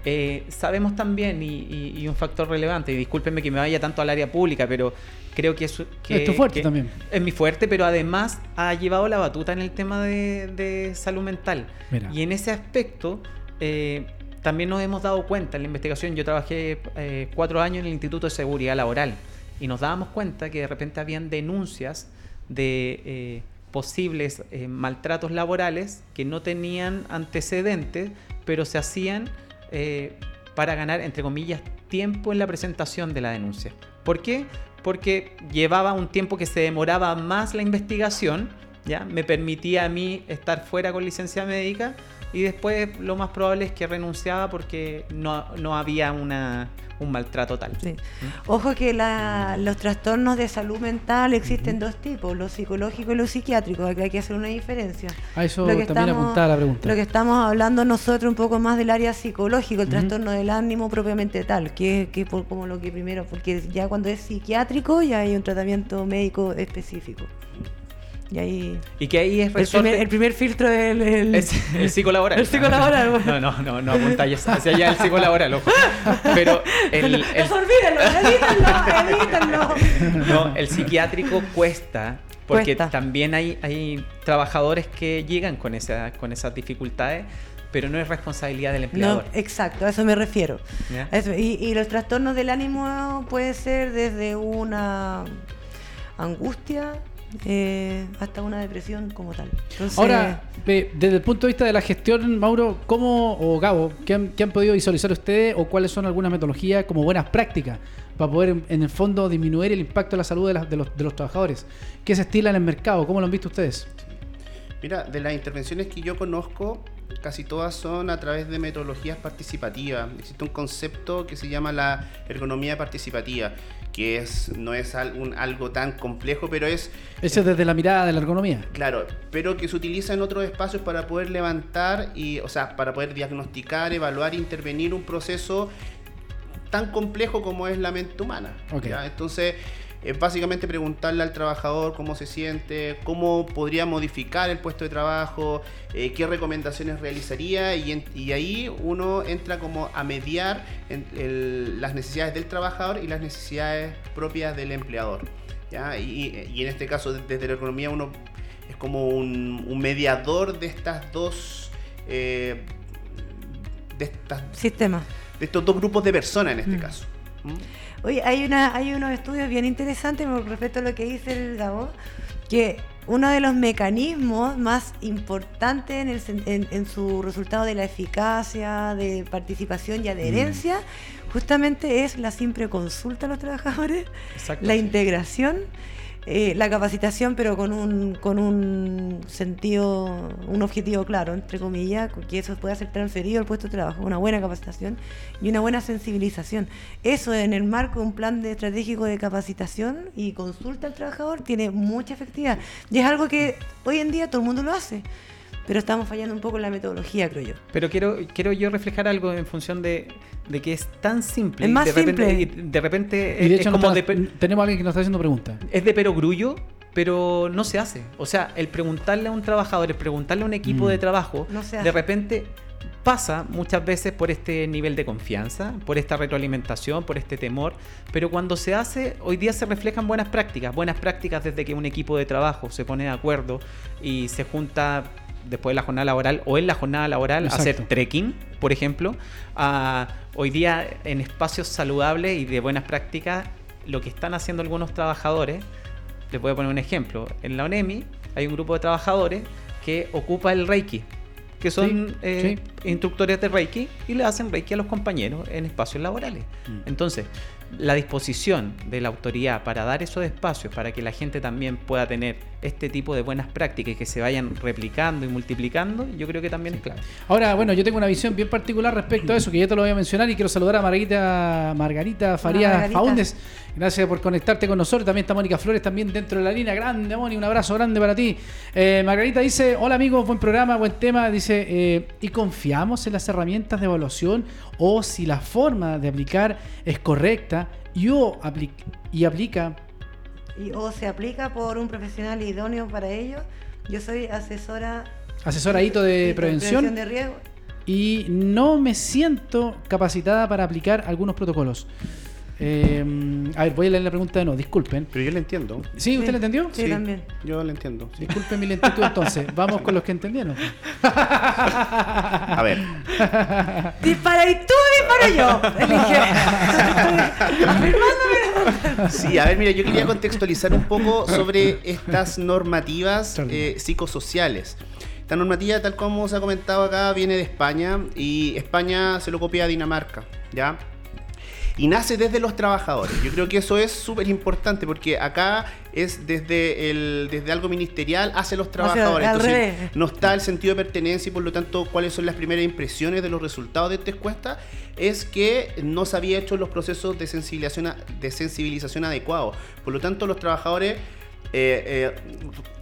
Eh, sabemos también, y, y- y un factor relevante, y discúlpenme que me vaya tanto al área pública, pero creo que es, que, Es tu fuerte que también. Es mi fuerte, pero además ha llevado la batuta en el tema de, de salud mental. Mira. Y en ese aspecto eh, también nos hemos dado cuenta en la investigación. Yo trabajé eh, cuatro años en el Instituto de Seguridad Laboral y nos dábamos cuenta que de repente habían denuncias de posibles maltratos laborales que no tenían antecedentes, pero se hacían eh, para ganar, entre comillas, tiempo en la presentación de la denuncia. ¿Por qué? Porque llevaba un tiempo que se demoraba más la investigación, ¿ya? Me permitía a mí estar fuera con licencia médica y después lo más probable es que renunciaba porque no, no había una, un maltrato tal. Sí. Ojo que la- los trastornos de salud mental existen dos tipos, los psicológicos y los psiquiátricos, acá hay que hacer una diferencia. A eso Lo que también estamos- apuntaba la pregunta. Lo que estamos hablando nosotros un poco más del área psicológico, el Ujú. trastorno del ánimo propiamente tal, que, que por, como lo que primero, porque ya cuando es psiquiátrico ya hay un tratamiento médico específico. Y ahí Y que ahí es el primer, el primer filtro es el, el- Es el psicolaboral. El psicolaboral. No, no, no, no apuntáis hacia allá el psicolaboral, ojo. Pero el, el, Eso olvídenlo, evítenlo, evítenlo. no, el psiquiátrico cuesta. Porque Cuesta. también hay, hay trabajadores que llegan con, esa, con esas dificultades, pero no es responsabilidad del No, empleador. exacto, a eso me refiero. Y, y los trastornos del ánimo puede ser desde una angustia eh, hasta una depresión como tal. Entonces, Ahora, desde el punto de vista de la gestión, Mauro, ¿cómo, o Gabo, qué han, qué han podido visualizar ustedes o cuáles son algunas metodologías como buenas prácticas para poder, en, en el fondo, disminuir el impacto de la salud de, las- de los, de los trabajadores? ¿Qué se estila en el mercado? ¿Cómo lo han visto ustedes? Mira, de las intervenciones que yo conozco, casi todas son a través de metodologías participativas. Existe un concepto que se llama la ergonomía participativa, que es, no es un- algo tan complejo, pero es Ese es desde la mirada de la ergonomía. Claro, pero que se utiliza en otros espacios para poder levantar y, o sea, para poder diagnosticar, evaluar, intervenir un proceso tan complejo como es la mente humana. Ok. ¿ya? Entonces, es básicamente preguntarle al trabajador cómo se siente, cómo podría modificar el puesto de trabajo, eh, qué recomendaciones realizaría y, en- y ahí uno entra como a mediar en- el- las necesidades del trabajador y las necesidades propias del empleador. ¿ya? Y, y en este caso, de- desde la economía, uno es como un, un mediador de estas dos. eh, de, estas, sistema. de estos dos grupos de personas en este Mm. caso. ¿Mm? Oye, hay, una, hay unos estudios bien interesantes con respecto a lo que dice el Gabo, que uno de los mecanismos más importantes en, el en- en su resultado de la eficacia, de participación y adherencia, justamente es la simple consulta a los trabajadores, Exacto. la integración eh, la capacitación, pero con un, con un sentido, un objetivo claro, entre comillas, que eso pueda ser transferido al puesto de trabajo, una buena capacitación y una buena sensibilización. Eso en el marco de un plan de estratégico de capacitación y consulta al trabajador tiene mucha efectividad. Y es algo que hoy en día todo el mundo lo hace pero estamos fallando un poco en la metodología, creo yo. Pero quiero, quiero yo reflejar algo en función de, de que es tan simple. Es más de repente, simple. y de repente Y de es hecho, como nos de, está- pe- tenemos a alguien que nos está haciendo preguntas. es de perogrullo, pero no se hace. O sea, el preguntarle a un trabajador, el preguntarle a un equipo Mm. de trabajo, No se de hace. repente pasa muchas veces por este nivel de confianza, por esta retroalimentación, por este temor, pero cuando se hace, hoy día se reflejan buenas prácticas, buenas prácticas desde que un equipo de trabajo se pone de acuerdo y se junta después de la jornada laboral o en la jornada laboral hacer trekking, por ejemplo, hoy día en espacios saludables y de buenas prácticas, lo que están haciendo algunos trabajadores, les voy a poner un ejemplo, en la ONEMI hay un grupo de trabajadores que ocupa el Reiki, que son Sí, eh, instructores de Reiki y le hacen Reiki a los compañeros en espacios laborales. Mm. Entonces, la disposición de la autoridad para dar esos espacios, para que la gente también pueda tener este tipo de buenas prácticas y que se vayan replicando y multiplicando, yo creo que también es clave. Ahora, bueno, yo tengo una visión bien particular respecto a eso, que ya te lo voy a mencionar y quiero saludar a Margarita, Margarita Farías Margarita. Gracias por conectarte con nosotros. También está Mónica Flores, también dentro de la línea. Grande, Moni, un abrazo grande para ti. Eh, Margarita dice, hola amigos, buen programa, buen tema. Dice, eh, ¿y confiamos en las herramientas de evaluación o si la forma de aplicar es correcta y, o apli- y aplica Y, o se aplica por un profesional idóneo para ello. Yo soy asesora asesoradito de prevención? de riesgo. y no me siento capacitada para aplicar algunos protocolos. Eh, a ver, voy a leer la pregunta de nuevo, disculpen. Pero yo le entiendo. ¿Sí? ¿Usted Sí. la entendió? Sí, también. Yo le entiendo. sí. Disculpen mi lentitud entonces. Vamos con los que entendieron. A ver, Dispara y tú disparo yo. Elige. Sí, a ver, mira, yo quería contextualizar un poco sobre estas normativas eh, psicosociales. Esta normativa, tal como se ha comentado acá, viene de España y España se lo copia a Dinamarca, ¿ya? Y nace desde los trabajadores. Yo creo que eso es súper importante porque acá es desde, el, desde algo ministerial hacia los trabajadores. Entonces, revés. no está el sentido de pertenencia y por lo tanto cuáles son las primeras impresiones de los resultados de esta encuesta es que no se había hecho los procesos de sensibilización, de sensibilización adecuados. Por lo tanto los trabajadores eh, eh,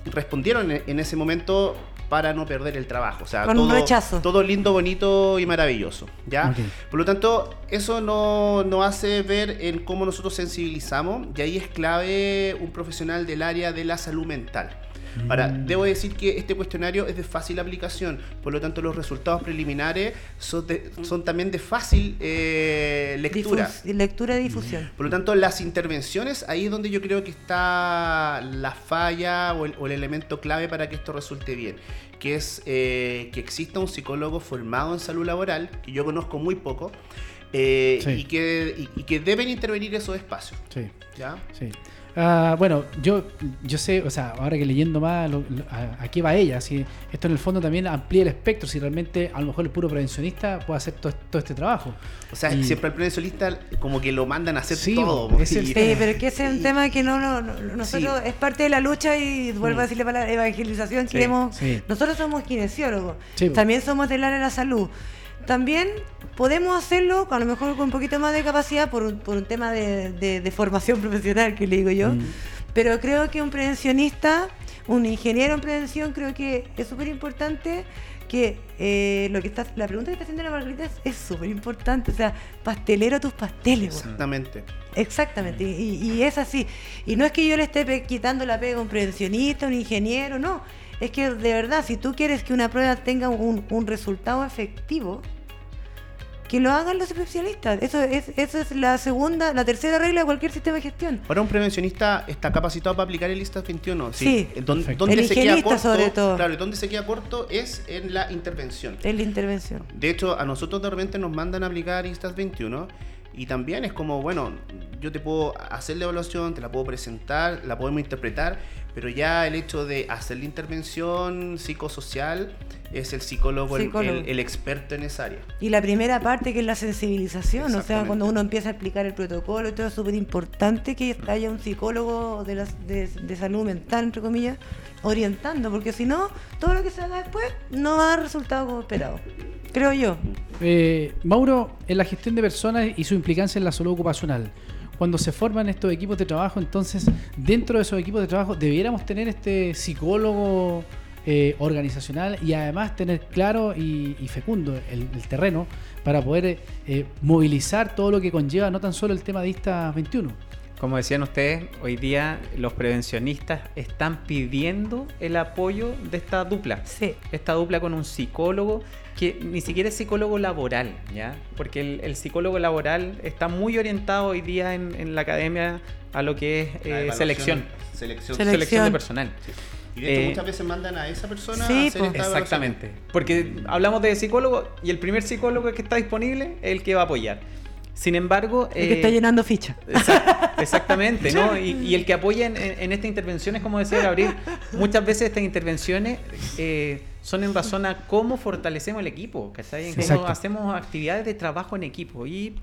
respondieron en ese momento para no perder el trabajo. O sea, Con un todo, rechazo. todo lindo, bonito y maravilloso. ¿ya? Por lo tanto, eso no- nos hace ver en cómo nosotros sensibilizamos y ahí es clave un profesional del área de la salud mental. Ahora, Mm. debo decir que este cuestionario es de fácil aplicación, por lo tanto los resultados preliminares son, de- son también de fácil eh, lectura. Difus- lectura y difusión. Por lo tanto, las intervenciones, ahí es donde yo creo que está la falla o el, o el elemento clave para que esto resulte bien, que es eh, que exista un psicólogo formado en salud laboral, que yo conozco muy poco, eh, Sí. y, que, y- y que deben intervenir esos espacios. Sí, ¿ya? sí. Ah, bueno, yo, yo sé, o sea, ahora que leyendo más lo- lo- a, a qué va ella, si esto en el fondo también amplía el espectro, si realmente a lo mejor el puro prevencionista puede hacer todo, todo este trabajo. O sea, Y- siempre al prevencionista como que lo mandan a hacer Sí, todo. es el Sí, pero que ese es un y- tema que no, no, no- nosotros es parte de la lucha y vuelvo a decirle para la evangelización Sí, queremos sí. nosotros somos kinesiólogos Sí. también somos del área de la salud también podemos hacerlo a lo mejor con un poquito más de capacidad por un, por un tema de, de- de formación profesional que le digo yo Mm. pero creo que un prevencionista un ingeniero en prevención creo que es súper importante que eh, lo que está la pregunta que está haciendo la Margarita es- súper importante o sea pastelero a tus pasteles. Exactamente. Exactamente, y, y es así. Y no es que yo le esté quitando la pega a un prevencionista, a un ingeniero, no. Es que de verdad, si tú quieres que una prueba tenga un, un resultado efectivo, que lo hagan los especialistas. Eso es, esa es la segunda, la tercera regla de cualquier sistema de gestión. Ahora un prevencionista está capacitado para aplicar el ISTA 21. Sí. Don- Perfecto. donde El se queda corto, sobre todo. Claro, y donde se queda corto es en la intervención. Es la intervención. De hecho, a nosotros de repente nos mandan a aplicar ISTAS 21 y también es como, bueno, yo te puedo hacer la evaluación, te la puedo presentar, la podemos interpretar, Pero ya el hecho de hacer la intervención psicosocial es el psicólogo, el- Psicólogo. El, el experto en esa área. Y la primera parte que es la sensibilización, o sea, cuando uno empieza a explicar el protocolo y todo es súper importante que haya un psicólogo de, las- de, de salud mental, entre comillas, orientando, porque si no, todo lo que se haga después no va a dar resultado como esperado, creo yo. Eh, Mauro, en la gestión de personas y su implicancia en la salud ocupacional. Cuando se forman estos equipos de trabajo, entonces, dentro de esos equipos de trabajo, debiéramos tener este psicólogo eh, organizacional y además tener claro y, y fecundo el, terreno para poder eh, movilizar todo lo que conlleva, no tan solo el tema de ISTA 21. Como decían ustedes, hoy día los prevencionistas están pidiendo el apoyo de esta dupla. Sí. Esta dupla con un psicólogo que ni siquiera es psicólogo laboral, ¿ya? Porque el, el psicólogo laboral está muy orientado hoy día en, en la academia a lo que es eh, selección. Selección. Selección. Selección de personal. Y de hecho Eh, muchas veces mandan a esa persona Sí, a hacer po. esta evaluación. Exactamente. Porque hablamos de psicólogo y el primer psicólogo que está disponible es el que va a apoyar. Sin embargo, El que eh, está llenando ficha. Exact- Exactamente, ¿no? Y, y el que apoya en, en, en estas intervenciones, como decía Gabriel, muchas veces estas intervenciones eh, son en razón a cómo fortalecemos el equipo, ¿cachai? En cómo Exacto. hacemos actividades de trabajo en equipo. Y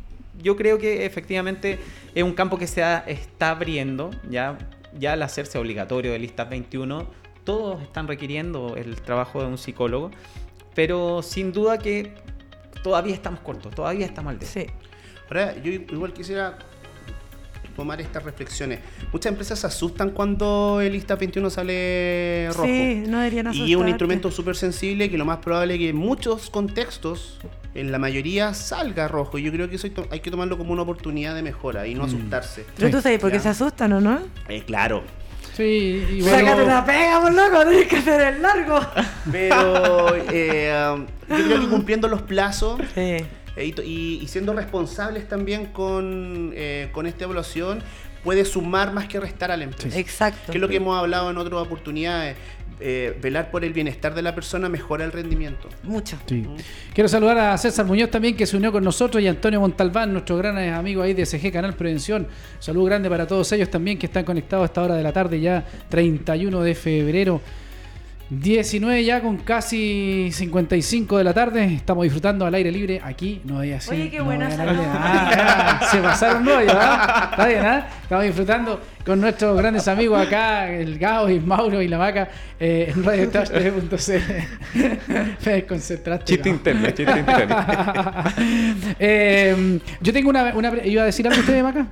yo creo que efectivamente es un campo que se ha- está abriendo, ya, ya al hacerse obligatorio de listas 21, todos están requiriendo el trabajo de un psicólogo, pero sin duda que todavía estamos cortos, todavía estamos al día. Sí. Ahora, yo igual quisiera tomar estas reflexiones. Muchas empresas se asustan cuando el lista 21 sale rojo. Sí, no deberían Y es un asustarte. instrumento súper sensible que lo más probable es que en muchos contextos, en la mayoría, salga rojo. Y yo creo que eso hay que tomarlo como una oportunidad de mejora y no asustarse. Pero tú sabes por qué se asustan o no? Eh, claro. Sí, y Sácate una pega, por loco, tienes que hacer el largo. Pero eh, yo creo que cumpliendo los plazos Sí. Eh, y, siendo responsables también con, eh, con esta evaluación, puede sumar más que restar a la empresa. Exacto. Que es lo que hemos hablado en otras oportunidades. eh, velar por el bienestar de la persona mejora el rendimiento. Mucho. Sí. Quiero saludar a César Muñoz también que se unió con nosotros y Antonio Montalbán, nuestro gran amigo ahí de SG Canal Prevención. Saludo grande para todos ellos también que están conectados a esta hora de la tarde, ya 31 de febrero. 19 ya con casi 55 de la tarde. Estamos disfrutando al aire libre aquí. No hay así. Oye, qué no buena. Ah, ah, se pasaron rollo, ¿ah? Está bien, ¿ah? Estamos disfrutando con nuestros grandes amigos acá, el Gao y Mauro y la Vaca, eh, en Radio Touch 3.0. Me desconcentraste. Chiste interno, chiste interno. Eh, yo tengo una, una. ¿Iba a decir algo usted, Maca?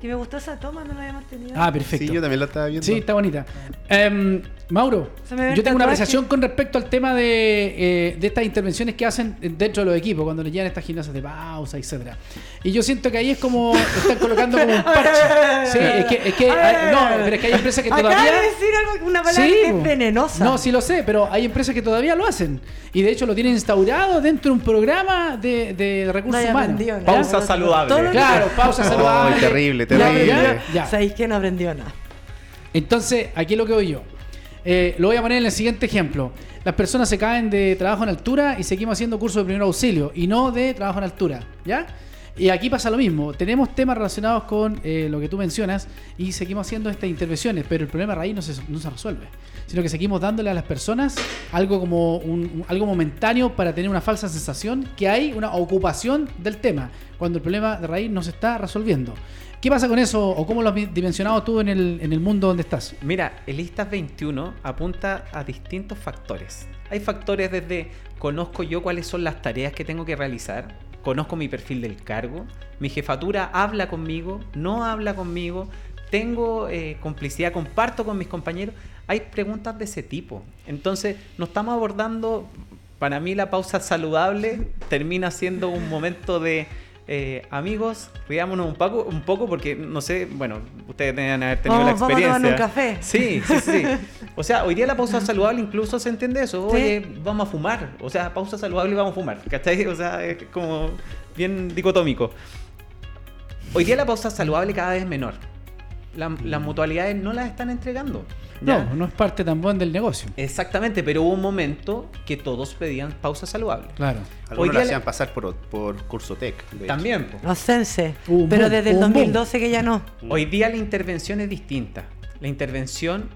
Que me gustó esa toma, no la habíamos tenido. Ah, perfecto. Sí, yo también lo estaba viendo. Sí, está bonita. Em, Mauro, yo tengo una apreciación con respecto al tema de, eh, de estas intervenciones que hacen dentro de los equipos, cuando le llegan estas gimnasias de pausa, etcétera. Y yo siento que ahí es como están colocando como un parche. Sí, es que, es que hay- no, pero es que hay empresas que Acaba todavía. de decir algo, una palabra Sí, que es venenosa. No, sí lo sé, pero hay empresas que todavía lo hacen. Y de hecho lo tienen instaurado dentro de un programa de, de recursos No, humanos. aprendió, ¿no? Pausa saludable. Claro, pausa Ay, saludable. terrible, Ya, terrible. ya, ya. Sabéis que no aprendió nada. Entonces, aquí es lo que voy yo. Eh, lo voy a poner en el siguiente ejemplo. Las personas se caen de trabajo en altura y seguimos haciendo cursos de primer auxilio y no de trabajo en altura, ¿ya? Y aquí pasa lo mismo. Tenemos temas relacionados con eh, lo que tú mencionas y seguimos haciendo estas intervenciones, pero el problema raíz no se, no se resuelve, sino que seguimos dándole a las personas algo como un, un- algo momentáneo para tener una falsa sensación que hay una ocupación del tema, cuando el problema de raíz no se está resolviendo. ¿Qué pasa con eso o cómo lo has dimensionado tú en el, en el mundo donde estás? Mira, el Listas 21 apunta a distintos factores. Hay factores desde conozco yo cuáles son las tareas que tengo que realizar, conozco mi perfil del cargo, mi jefatura habla conmigo, no habla conmigo, tengo eh, complicidad, comparto con mis compañeros. Hay preguntas de ese tipo. Entonces, no estamos abordando, para mí la pausa saludable termina siendo un momento de... eh, amigos, riámonos un poco, un poco porque no sé, bueno, ustedes deben haber tenido Vamos- la vamos a experiencia. tomar un café. Sí, sí, sí. O sea, hoy día la pausa saludable incluso se entiende eso. Sí. Oye, vamos a fumar. O sea, pausa saludable y vamos a fumar. ¿Cachai? O sea, es como bien dicotómico. Hoy día la pausa saludable cada vez es menor. La- las mutualidades no las están entregando. ¿ya? No, no es parte tan buena del negocio. Exactamente, pero hubo un momento que todos pedían pausa saludable. Claro. Algunos Hoy lo día hacían le- pasar por, por curso tech. de hecho. También. po. No sense. Pero desde el hubo un boom. 2012 que ya no. Hoy día la intervención es distinta. La intervención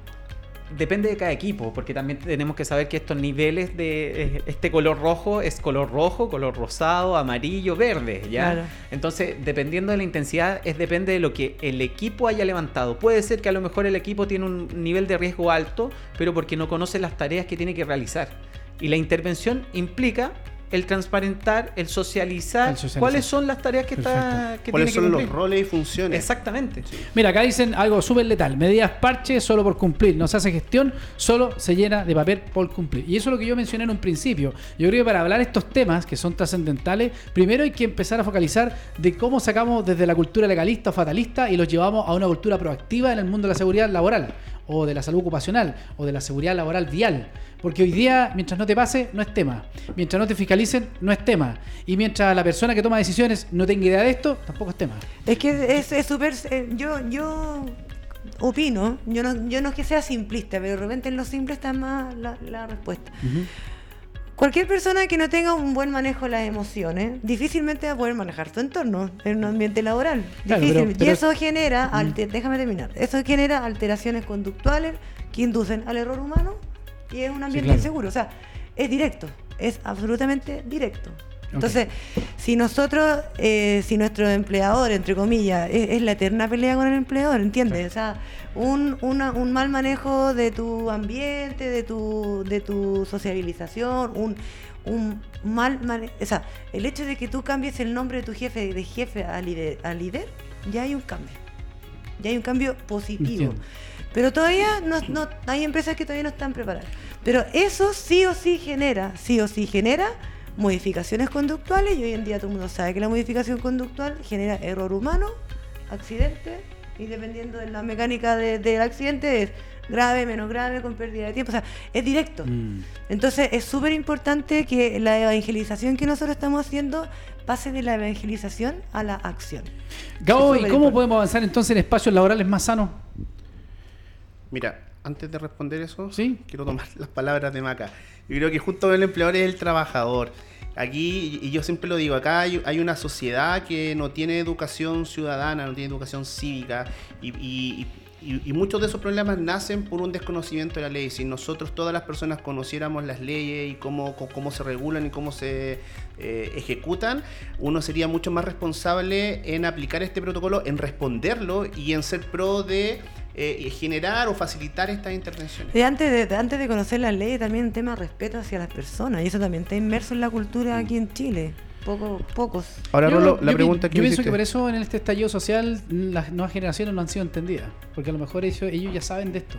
depende de cada equipo, porque también tenemos que saber que estos niveles de eh, este color rojo es color rojo, color rosado, amarillo, verde, ¿ya? Claro. Entonces, dependiendo de la intensidad, es depende de lo que el equipo haya levantado. Puede ser que a lo mejor el equipo tiene un nivel de riesgo alto, pero porque no conoce las tareas que tiene que realizar. Y la intervención implica el transparentar, el socializar, El socializar. cuáles son las tareas que, está, que ¿Cuáles tiene que son los roles y funciones? Exactamente. Mira, acá dicen algo súper letal. Medidas parche solo por cumplir. No se hace gestión, solo se llena de papel por cumplir. Y eso es lo que yo mencioné en un principio. Yo creo que para hablar estos temas que son trascendentales, primero hay que empezar a focalizar de cómo sacamos desde la cultura legalista o fatalista y los llevamos a una cultura proactiva en el mundo de la seguridad laboral o de la salud ocupacional o de la seguridad laboral vial. Porque hoy día, mientras no te pase, no es tema. Mientras no te fiscalicen, no es tema. Y mientras la persona que toma decisiones no tenga idea de esto, tampoco es tema. Es que es súper. eh, yo, yo opino, yo no, yo no es que sea simplista, pero de repente en lo simple está más la, la respuesta. Cualquier persona que no tenga un buen manejo de las emociones, difícilmente va a poder manejar su entorno en un ambiente laboral. Claro, Difícil. pero- pero- y eso genera, alte- déjame terminar, eso genera alteraciones conductuales que inducen al error humano y es un ambiente claro. inseguro. O sea, es directo, es absolutamente directo. Entonces, si nosotros, eh, si nuestro empleador, entre comillas, es, es la eterna pelea con el empleador, ¿entiendes? O sea, un, una- un mal manejo de tu ambiente, de tu, de tu sociabilización, un, un mal mane- o sea, el hecho de que tú cambies el nombre de tu jefe de jefe a líder, a líder ya hay un cambio. Ya hay un cambio positivo. Entiendo. Pero todavía no, no- hay empresas que todavía no están preparadas. Pero eso sí o sí genera, sí o sí genera modificaciones conductuales y hoy en día todo el mundo sabe que la modificación conductual genera error humano, accidente y dependiendo de la mecánica de- del accidente es grave, menos grave, con pérdida de tiempo, o sea, es directo. Mm. Entonces es súper importante que la evangelización que nosotros estamos haciendo pase de la evangelización a la acción. Gabo, ¿y cómo importante. podemos avanzar entonces en espacios laborales más sanos? Mira, antes de responder eso, Sí. quiero tomar las palabras de Maca. Yo creo que justo el empleador es el trabajador. Aquí, y yo siempre lo digo, acá hay, hay una sociedad que no tiene educación ciudadana, no tiene educación cívica, y, y- y- y muchos de esos problemas nacen por un desconocimiento de la ley. Si nosotros, todas las personas, conociéramos las leyes y cómo, cómo- cómo se regulan y cómo se eh, ejecutan, uno sería mucho más responsable en aplicar este protocolo, en responderlo y en ser pro de eh, generar o facilitar estas intervenciones. Y antes de, de- antes de conocer las leyes, también un tema de respeto hacia las personas. Y eso también está inmerso en la cultura aquí en Chile. Poco, pocos. Ahora, Yo- Rolo, la yo pregunta que Yo pienso que por eso en este estallido social las nuevas generaciones no han sido entendidas. Porque a lo mejor ellos, ellos ya saben de esto.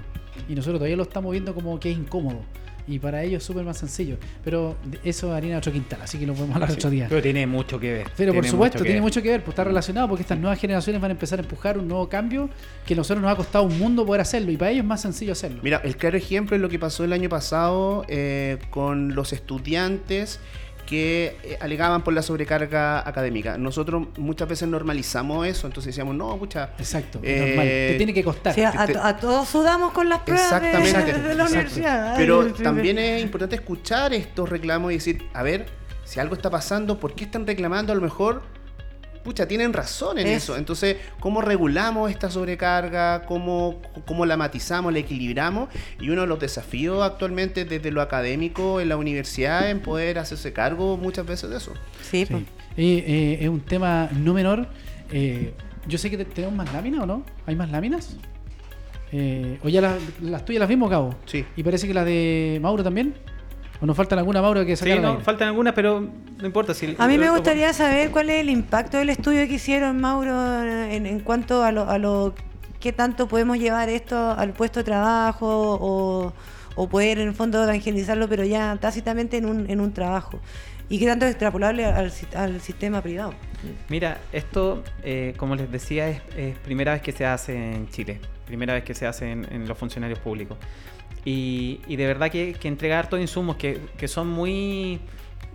Y nosotros todavía lo estamos viendo como que es incómodo. Y para ellos es súper más sencillo. Pero eso es harina de otro quintal, así que lo podemos hablar otro día. Pero tiene mucho que ver. Pero por supuesto, mucho tiene ver. mucho que ver, pues está relacionado porque estas nuevas generaciones van a empezar a empujar un nuevo cambio que a nosotros nos ha costado un mundo poder hacerlo y para ellos es más sencillo hacerlo. Mira, el claro ejemplo es lo que pasó el año pasado eh, con los estudiantes que eh, alegaban por la sobrecarga académica. Nosotros muchas veces normalizamos eso, entonces decíamos, no, pucha, Exacto, es Eh, normal. Te tiene que costar. A, te- a todos sudamos con las pruebas Exactamente, de la universidad. Pero Ay, también es importante escuchar estos reclamos y decir, a ver, si algo está pasando, ¿por qué están reclamando? A lo mejor, pucha, tienen razón en Eso. eso. Entonces, ¿cómo regulamos esta sobrecarga? ¿Cómo, ¿Cómo la matizamos, la equilibramos? Y uno de los desafíos actualmente desde lo académico en la universidad en poder hacerse cargo muchas veces de eso. Sí, Sí. pues. Y, eh, es un tema no menor. Eh, yo sé que te- tenemos más láminas o no. ¿Hay más láminas? Eh, ¿O ya las, las tuyas las vimos, Cabo? Sí. ¿Y parece que las de Mauro también? ¿O nos faltan alguna, Mauro, que Sí, sacar al no, aire? faltan algunas, pero no importa. Si A mí me lo- gustaría saber cuál es el impacto del estudio que hicieron, Mauro, en, en cuanto a lo, a lo qué tanto podemos llevar esto al puesto de trabajo o, o poder en el fondo evangelizarlo, pero ya tácitamente en un, en un trabajo. Y qué tanto es extrapolable al, si- al sistema privado. Mira, esto, eh, como les decía, es, es primera vez que se hace en Chile. Primera vez que se hace en, en los funcionarios públicos. Y, y de verdad que, que entrega hartos insumos que, que son muy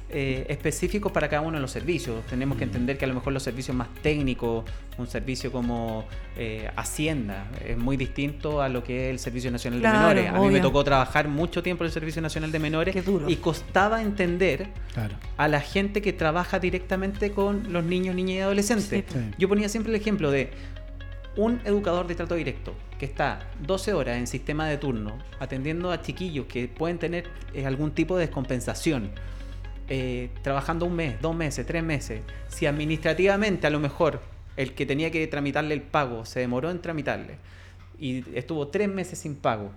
eh, específicos para cada uno de los servicios. Tenemos que entender que a lo mejor los servicios más técnicos, un servicio como eh, Hacienda, es muy distinto a lo que es el Servicio Nacional Claro, de Menores. A mí me tocó trabajar mucho tiempo en el Servicio Nacional de Menores Qué duro. y costaba entender Claro. a la gente que trabaja directamente con los niños, niñas y adolescentes. Sí, pues. Yo ponía siempre el ejemplo de un educador de trato directo que está 12 horas en sistema de turno atendiendo a chiquillos que pueden tener eh, algún tipo de descompensación, eh, trabajando un mes, dos meses, tres meses, si administrativamente a lo mejor el que tenía que tramitarle el pago se demoró en tramitarle y estuvo tres meses sin pago,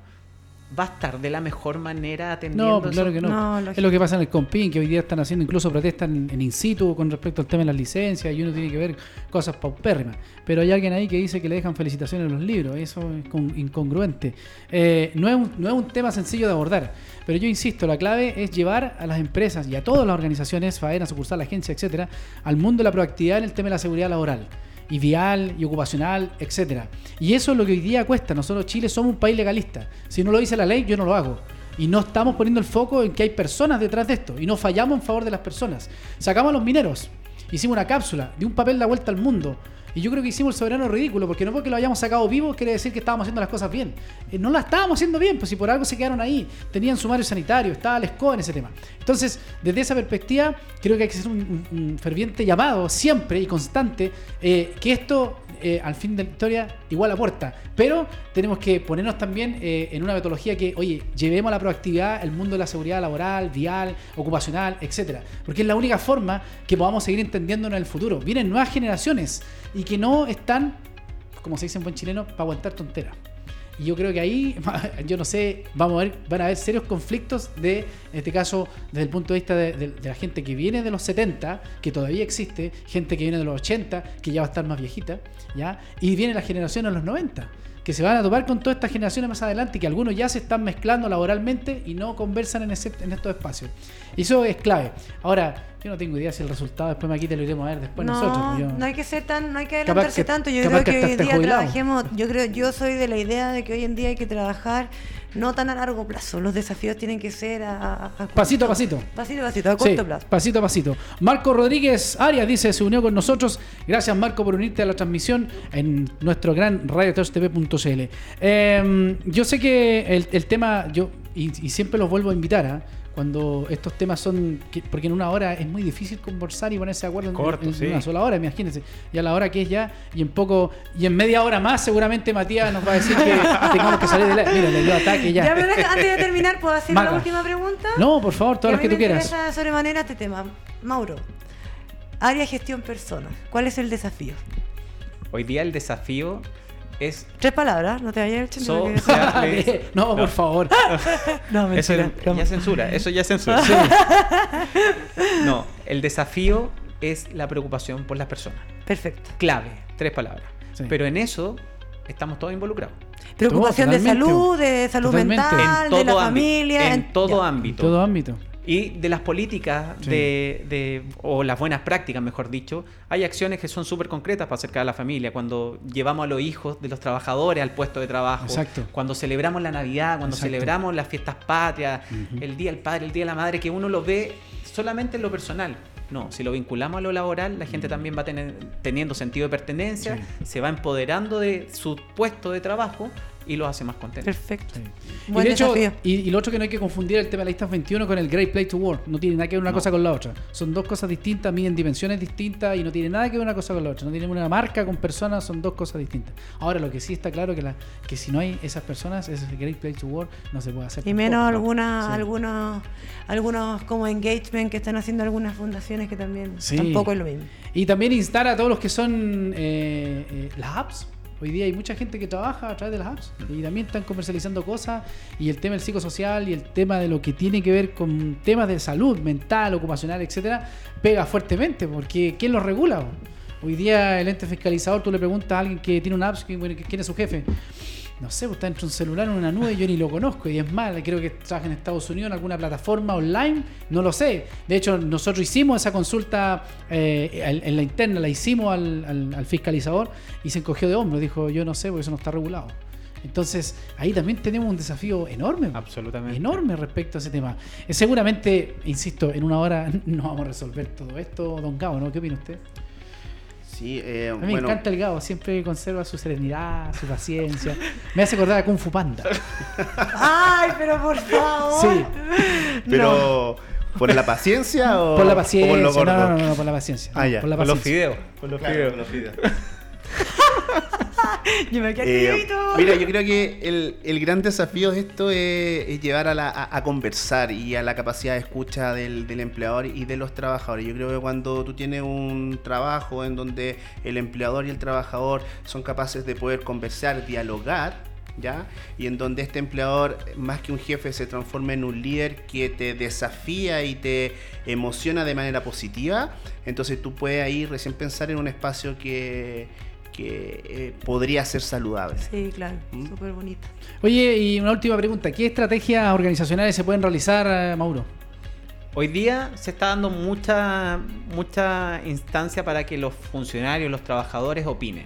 va a estar de la mejor manera atendiendo No, claro eso? que no. No, es lo que pasa en el Compin, que hoy día están haciendo incluso protestas en, en in situ con respecto al tema de las licencias y uno tiene que ver cosas paupérrimas. Pero hay alguien ahí que dice que le dejan felicitaciones en los libros. Eso es con- incongruente. Eh, no, es un, no es un tema sencillo de abordar. Pero yo insisto, la clave es llevar a las empresas y a todas las organizaciones, FAENA, sucursal, agencia, etcétera, al mundo de la proactividad en el tema de la seguridad laboral y vial y ocupacional, etcétera. Y eso es lo que hoy día cuesta. Nosotros Chile somos un país legalista. Si no lo dice la ley, yo no lo hago. Y no estamos poniendo el foco en que hay personas detrás de esto. Y no fallamos en favor de las personas. Sacamos a los mineros. Hicimos una cápsula de un papel da vuelta al mundo. Y yo creo que hicimos el soberano ridículo, porque no porque lo hayamos sacado vivo quiere decir que estábamos haciendo las cosas bien. Eh, no las estábamos haciendo bien, pues si por algo se quedaron ahí, tenían sumario sanitario, estaba el ESCO en ese tema. Entonces, desde esa perspectiva, creo que hay que hacer un ferviente llamado siempre y constante eh, que esto eh, al fin de la historia igual aporta. Pero tenemos que ponernos también eh, en una metodología que, oye, llevemos a la proactividad el mundo de la seguridad laboral, vial, ocupacional, etcétera. Porque es la única forma que podamos seguir entendiéndonos en el futuro. Vienen nuevas generaciones y que no están, como se dice en buen chileno, para aguantar tonteras. Y yo creo que ahí, yo no sé, vamos a ver, van a haber serios conflictos de, en este caso, desde el punto de vista de, de- la gente que viene de los 70, que todavía existe, gente que viene de los 80, que ya va a estar más viejita, ¿ya? Y viene la generación de los 90, que se van a topar con todas estas generaciones más adelante, y que algunos ya se están mezclando laboralmente y no conversan en, ese- en estos espacios. Y eso es clave. Ahora, yo no tengo idea si el resultado después aquí te lo iremos a ver después no, nosotros. pues yo- no hay que ser tan, no hay que adelantarse que- tanto. Yo creo que hoy estés día jubilado. trabajemos, yo creo, yo soy de la idea de que hoy en día hay que trabajar no tan a largo plazo. Los desafíos tienen que ser a, a- a corto- Pasito a pasito. Pasito a pasito, a Sí, corto plazo. pasito a pasito. Marco Rodríguez Arias dice, se unió con nosotros. Gracias Marco por unirte a la transmisión en nuestro gran radiotv.cl. Eh, yo sé que el, el tema, yo y, y siempre los vuelvo a invitar, ¿ah? Cuando estos temas son, que- porque en una hora es muy difícil conversar y ponerse de acuerdo en- Corto, en, sí. una sola hora, imagínense. Ya la hora que es ya, y en poco, y en media hora más seguramente Matías nos va a decir que tengamos que salir de la... Mira, le dio ataque ya. Ya, pero antes de terminar, ¿puedo hacer Maca. la última pregunta? No, por favor, todas a las que tú me quieras. interesa sobremanera este tema. Mauro, área gestión personas. ¿Cuál es el desafío? Hoy día el desafío es Tres palabras, no te vayas el So- porque- sea, le- no, por no. favor. No, Eso mentira. es- ya censura, eso ya censura. No, el desafío es la preocupación por las personas. Perfecto. Clave, tres palabras. Sí. Pero en eso estamos todos involucrados. Preocupación de salud, de salud Totalmente. mental, en todo de la ámbito, familia. en todo ya. ámbito. Todo ámbito. Y de las políticas Sí. de, de- o las buenas prácticas, mejor dicho, hay acciones que son súper concretas para acercar a la familia. Cuando llevamos a los hijos de los trabajadores al puesto de trabajo, Exacto. cuando celebramos la Navidad, cuando Exacto. celebramos las fiestas patrias, el Día del Padre, el Día de la Madre, que uno lo ve solamente en lo personal. No, si lo vinculamos a lo laboral, la gente también va tener- teniendo sentido de pertenencia, Sí. se va empoderando de su puesto de trabajo y lo hace más contento. Perfecto. Sí. Y, de hecho, y, y lo otro que no hay que confundir el tema de la lista 21 con el Great Place to Work. No tiene nada que ver una No. cosa con la otra. Son dos cosas distintas, miden dimensiones distintas y no tiene nada que ver una cosa con la otra. No tienen una marca con personas, son dos cosas distintas. Ahora, lo que sí está claro que, la, que si no hay esas personas, ese Great Place to Work no se puede hacer. Y menos Sí. algunos, algunos como engagement que están haciendo algunas fundaciones que también Sí. tampoco es lo mismo. Y también instar a todos los que son eh, eh, las apps. Hoy día hay mucha gente que trabaja a través de las apps y también están comercializando cosas y el tema del psicosocial y el tema de lo que tiene que ver con temas de salud mental, ocupacional, etcétera, pega fuertemente porque ¿quién lo regula? Hoy día el ente fiscalizador, tú le preguntas a alguien que tiene una app, ¿quién quién es su jefe? No sé, pues está dentro de un celular en una nube, yo ni lo conozco. Y es más, creo que trabaja en Estados Unidos en alguna plataforma online, no lo sé. De hecho, nosotros hicimos esa consulta eh, en- en la interna, la hicimos al, al- al fiscalizador y se encogió de hombros. Dijo, yo no sé, porque eso no está regulado. Entonces, ahí también tenemos un desafío enorme. Absolutamente. Enorme respecto a ese tema. Eh, seguramente, insisto, en una hora no vamos a resolver todo esto, don Gabo, ¿no? ¿Qué opina usted? Sí, eh, A mí me encanta el Gabo, siempre conserva su serenidad, su paciencia. Me hace acordar a Kung Fu Panda. Ay, pero por favor. Sí. pero ¿por la paciencia o Por la o paciencia. por lo no, gordo? no, no, no, por la paciencia. Ah, ya. Por la Con los paciencia. fideos. Con los Claro, fideos. con los fideos. yo me quedé Eh, mira, yo creo que el, el gran desafío de esto es, es llevar a, la- a- a conversar y a la capacidad de escucha del, del empleador y de los trabajadores. Yo creo que cuando tú tienes un trabajo en donde el empleador y el trabajador son capaces de poder conversar, dialogar, ¿ya? Y en donde este empleador, más que un jefe, se transforma en un líder que te desafía y te emociona de manera positiva, entonces tú puedes ahí recién pensar en un espacio que, que eh, podría ser saludable. Sí, claro, ¿Mm? súper bonito. Oye, y una última pregunta. ¿Qué estrategias organizacionales se pueden realizar, eh, Mauro? Hoy día se está dando mucha, mucha instancia para que los funcionarios, los trabajadores opinen.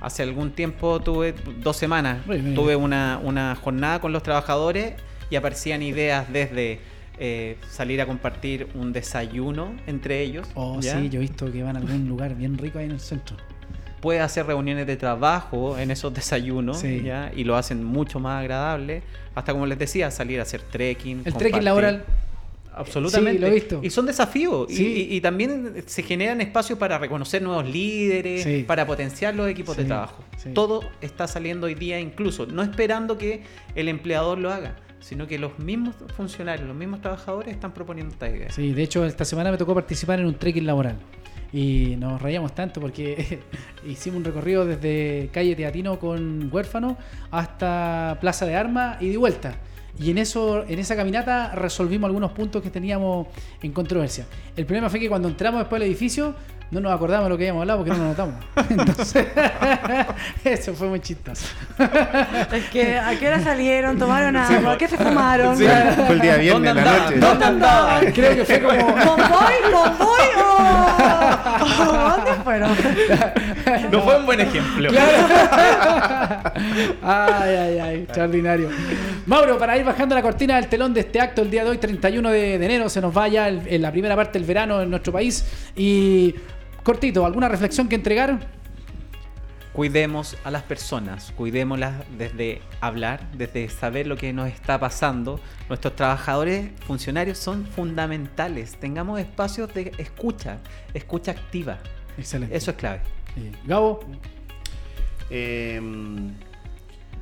Hace algún tiempo tuve, dos semanas, bien. tuve una, una jornada con los trabajadores y aparecían ideas desde eh, salir a compartir un desayuno entre ellos. Oh, ¿ya? sí, yo he visto que van a algún lugar bien rico ahí en el centro. Puede hacer reuniones de trabajo en esos desayunos Sí. ¿ya? y lo hacen mucho más agradable. Hasta como les decía, salir a hacer trekking. El trekking laboral. Absolutamente. Sí, lo he visto. Y son desafíos. Y- Sí. Y, y también se generan espacios para reconocer nuevos líderes, Sí. para potenciar los equipos de trabajo. Todo está saliendo hoy día incluso, no esperando que el empleador lo haga, sino que los mismos funcionarios, los mismos trabajadores están proponiendo esta idea. Sí, de hecho, esta semana me tocó participar en un trekking laboral. Y nos rayamos tanto porque hicimos un recorrido desde calle Teatino con Huérfano hasta Plaza de Armas y de vuelta. Y en eso, en esa caminata resolvimos algunos puntos que teníamos en controversia. El problema fue que cuando entramos después del edificio no nos acordamos de lo que habíamos hablado porque no nos notamos. Entonces, eso fue muy chistoso. Es que, ¿a qué hora salieron? ¿Tomaron agua? ¿Qué se fumaron? Sí, fue el día viernes, ¿Dónde la noche. ¿Dónde andaban? Creo que fue como... ¿Convoy? ¿Convoy o...? o ¿Dónde fueron? No fue un buen ejemplo. ay, ay, ay, extraordinario. Mauro, para ir bajando la cortina del telón de este acto el día de hoy, 31 de, de enero, se nos va ya el- en la primera parte del verano en nuestro país. Y cortito, ¿alguna reflexión que entregar? Cuidemos a las personas, cuidémoslas desde hablar, desde saber lo que nos está pasando. Nuestros trabajadores, funcionarios son fundamentales. Tengamos espacios de escucha, escucha activa. Excelente. Eso es clave. Sí. Gabo, Eh,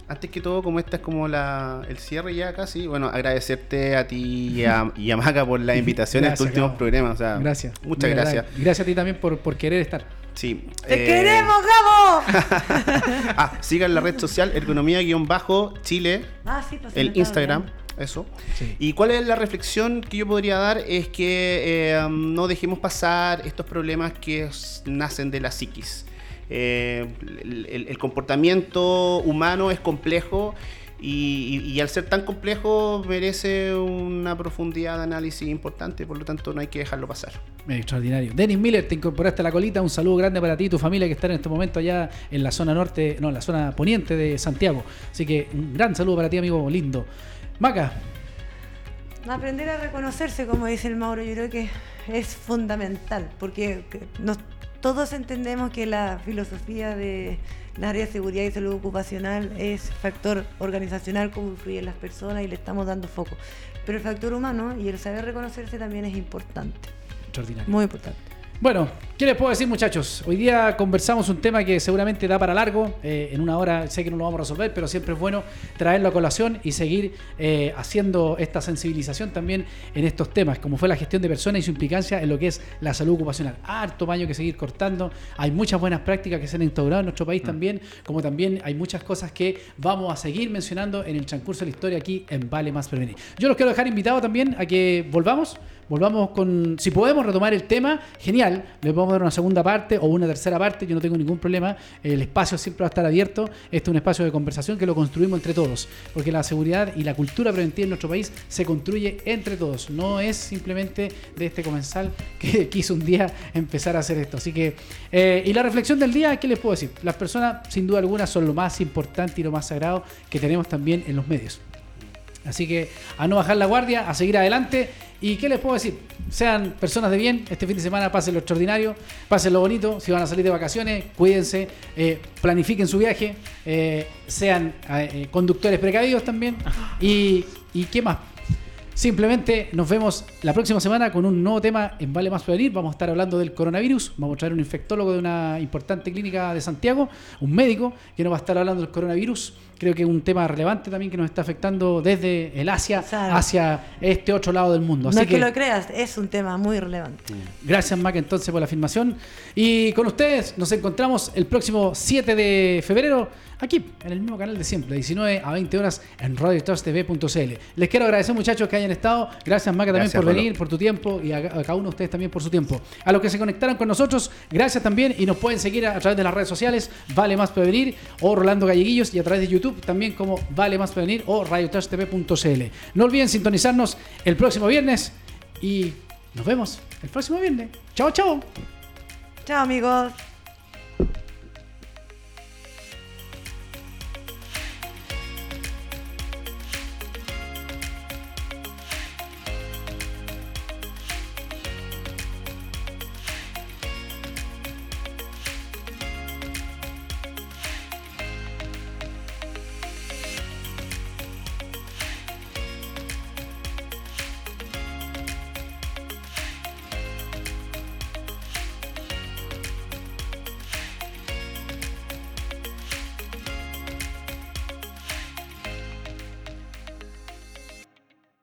antes que todo, como esta es como la, el cierre ya casi, bueno, agradecerte a ti y a, y a Maca por la invitación en Gracias, estos últimos programas. O sea, gracias. Muchas verdad. gracias. Gracias a ti también por, por querer estar. Sí. ¡Te eh, queremos, Gabo! Ah, sigan la red social ergonomía-chile, Ah, sí, pues el Instagram. Eso. Sí. ¿Y cuál es la reflexión que yo podría dar? Es que eh, no dejemos pasar estos problemas que nacen de la psiquis. Eh, el, comportamiento humano es complejo y, y- y al ser tan complejo merece una profundidad de análisis importante, por lo tanto no hay que dejarlo pasar. Extraordinario. Dennis Miller, te incorporaste a la colita. Un saludo grande para ti y tu familia que están en este momento allá en la zona norte, no, en la zona poniente de Santiago. Así que un gran saludo para ti, amigo lindo. Maca, Aprender a reconocerse, como dice el Mauro, yo creo que es fundamental, porque que nos- todos entendemos que la filosofía de la área de seguridad y salud ocupacional es factor organizacional, cómo influyen las personas y le estamos dando foco. Pero el factor humano y el saber reconocerse también es importante, extraordinario. muy importante. Bueno, ¿qué les puedo decir muchachos? Hoy día conversamos un tema que seguramente da para largo, eh, en una hora sé que no lo vamos a resolver, pero siempre es bueno traerlo a colación y seguir eh, haciendo esta sensibilización también en estos temas, como fue la gestión de personas y su implicancia en lo que es la salud ocupacional. Harto baño que seguir cortando, hay muchas buenas prácticas que se han instaurado en nuestro país también, como también hay muchas cosas que vamos a seguir mencionando en el transcurso de la historia aquí en Vale Más Prevenir. Yo los quiero dejar invitados también a que volvamos Volvamos con, si podemos retomar el tema, genial, le podemos dar una segunda parte o una tercera parte, yo no tengo ningún problema, el espacio siempre va a estar abierto, este es un espacio de conversación que lo construimos entre todos, porque la seguridad y la cultura preventiva en nuestro país se construye entre todos, no es simplemente de este comensal que quiso un día empezar a hacer esto. Así que, eh, y la reflexión del día, ¿qué les puedo decir? Las personas, sin duda alguna, son lo más importante y lo más sagrado que tenemos también en los medios. Así que a no bajar la guardia, a seguir adelante. ¿Y qué les puedo decir? Sean personas de bien, este fin de semana pasen lo extraordinario, pasen lo bonito, si van a salir de vacaciones, cuídense, eh, planifiquen su viaje, eh, sean eh, conductores precavidos también. Y, y qué más? Simplemente nos vemos la próxima semana con un nuevo tema en Vale Más Prevenir. Vamos a estar hablando del coronavirus. Vamos a traer un infectólogo de una importante clínica de Santiago, un médico que nos va a estar hablando del coronavirus. Creo que es un tema relevante también que nos está afectando desde el Asia hacia este otro lado del mundo. Así no es que, que lo creas, es un tema muy relevante. Gracias, Mac, entonces, por la afirmación. Y con ustedes nos encontramos el próximo 7 de febrero, aquí, en el mismo canal de siempre, de 19 a 20 horas en radiotrustv.cl. Les quiero agradecer, muchachos, que hayan estado. Gracias, Maca, también Gracias, por Rolo. venir, por tu tiempo, y a, a cada uno de ustedes también por su tiempo. A los que se conectaron con nosotros, gracias también, y nos pueden seguir a, a través de las redes sociales, Vale Más Prevenir, o Rolando Galleguillos, y a través de YouTube, también como Vale Más Prevenir, o radiotrustv.cl. No olviden sintonizarnos el próximo viernes, y nos vemos el próximo viernes. Chao, chao. Chao amigos.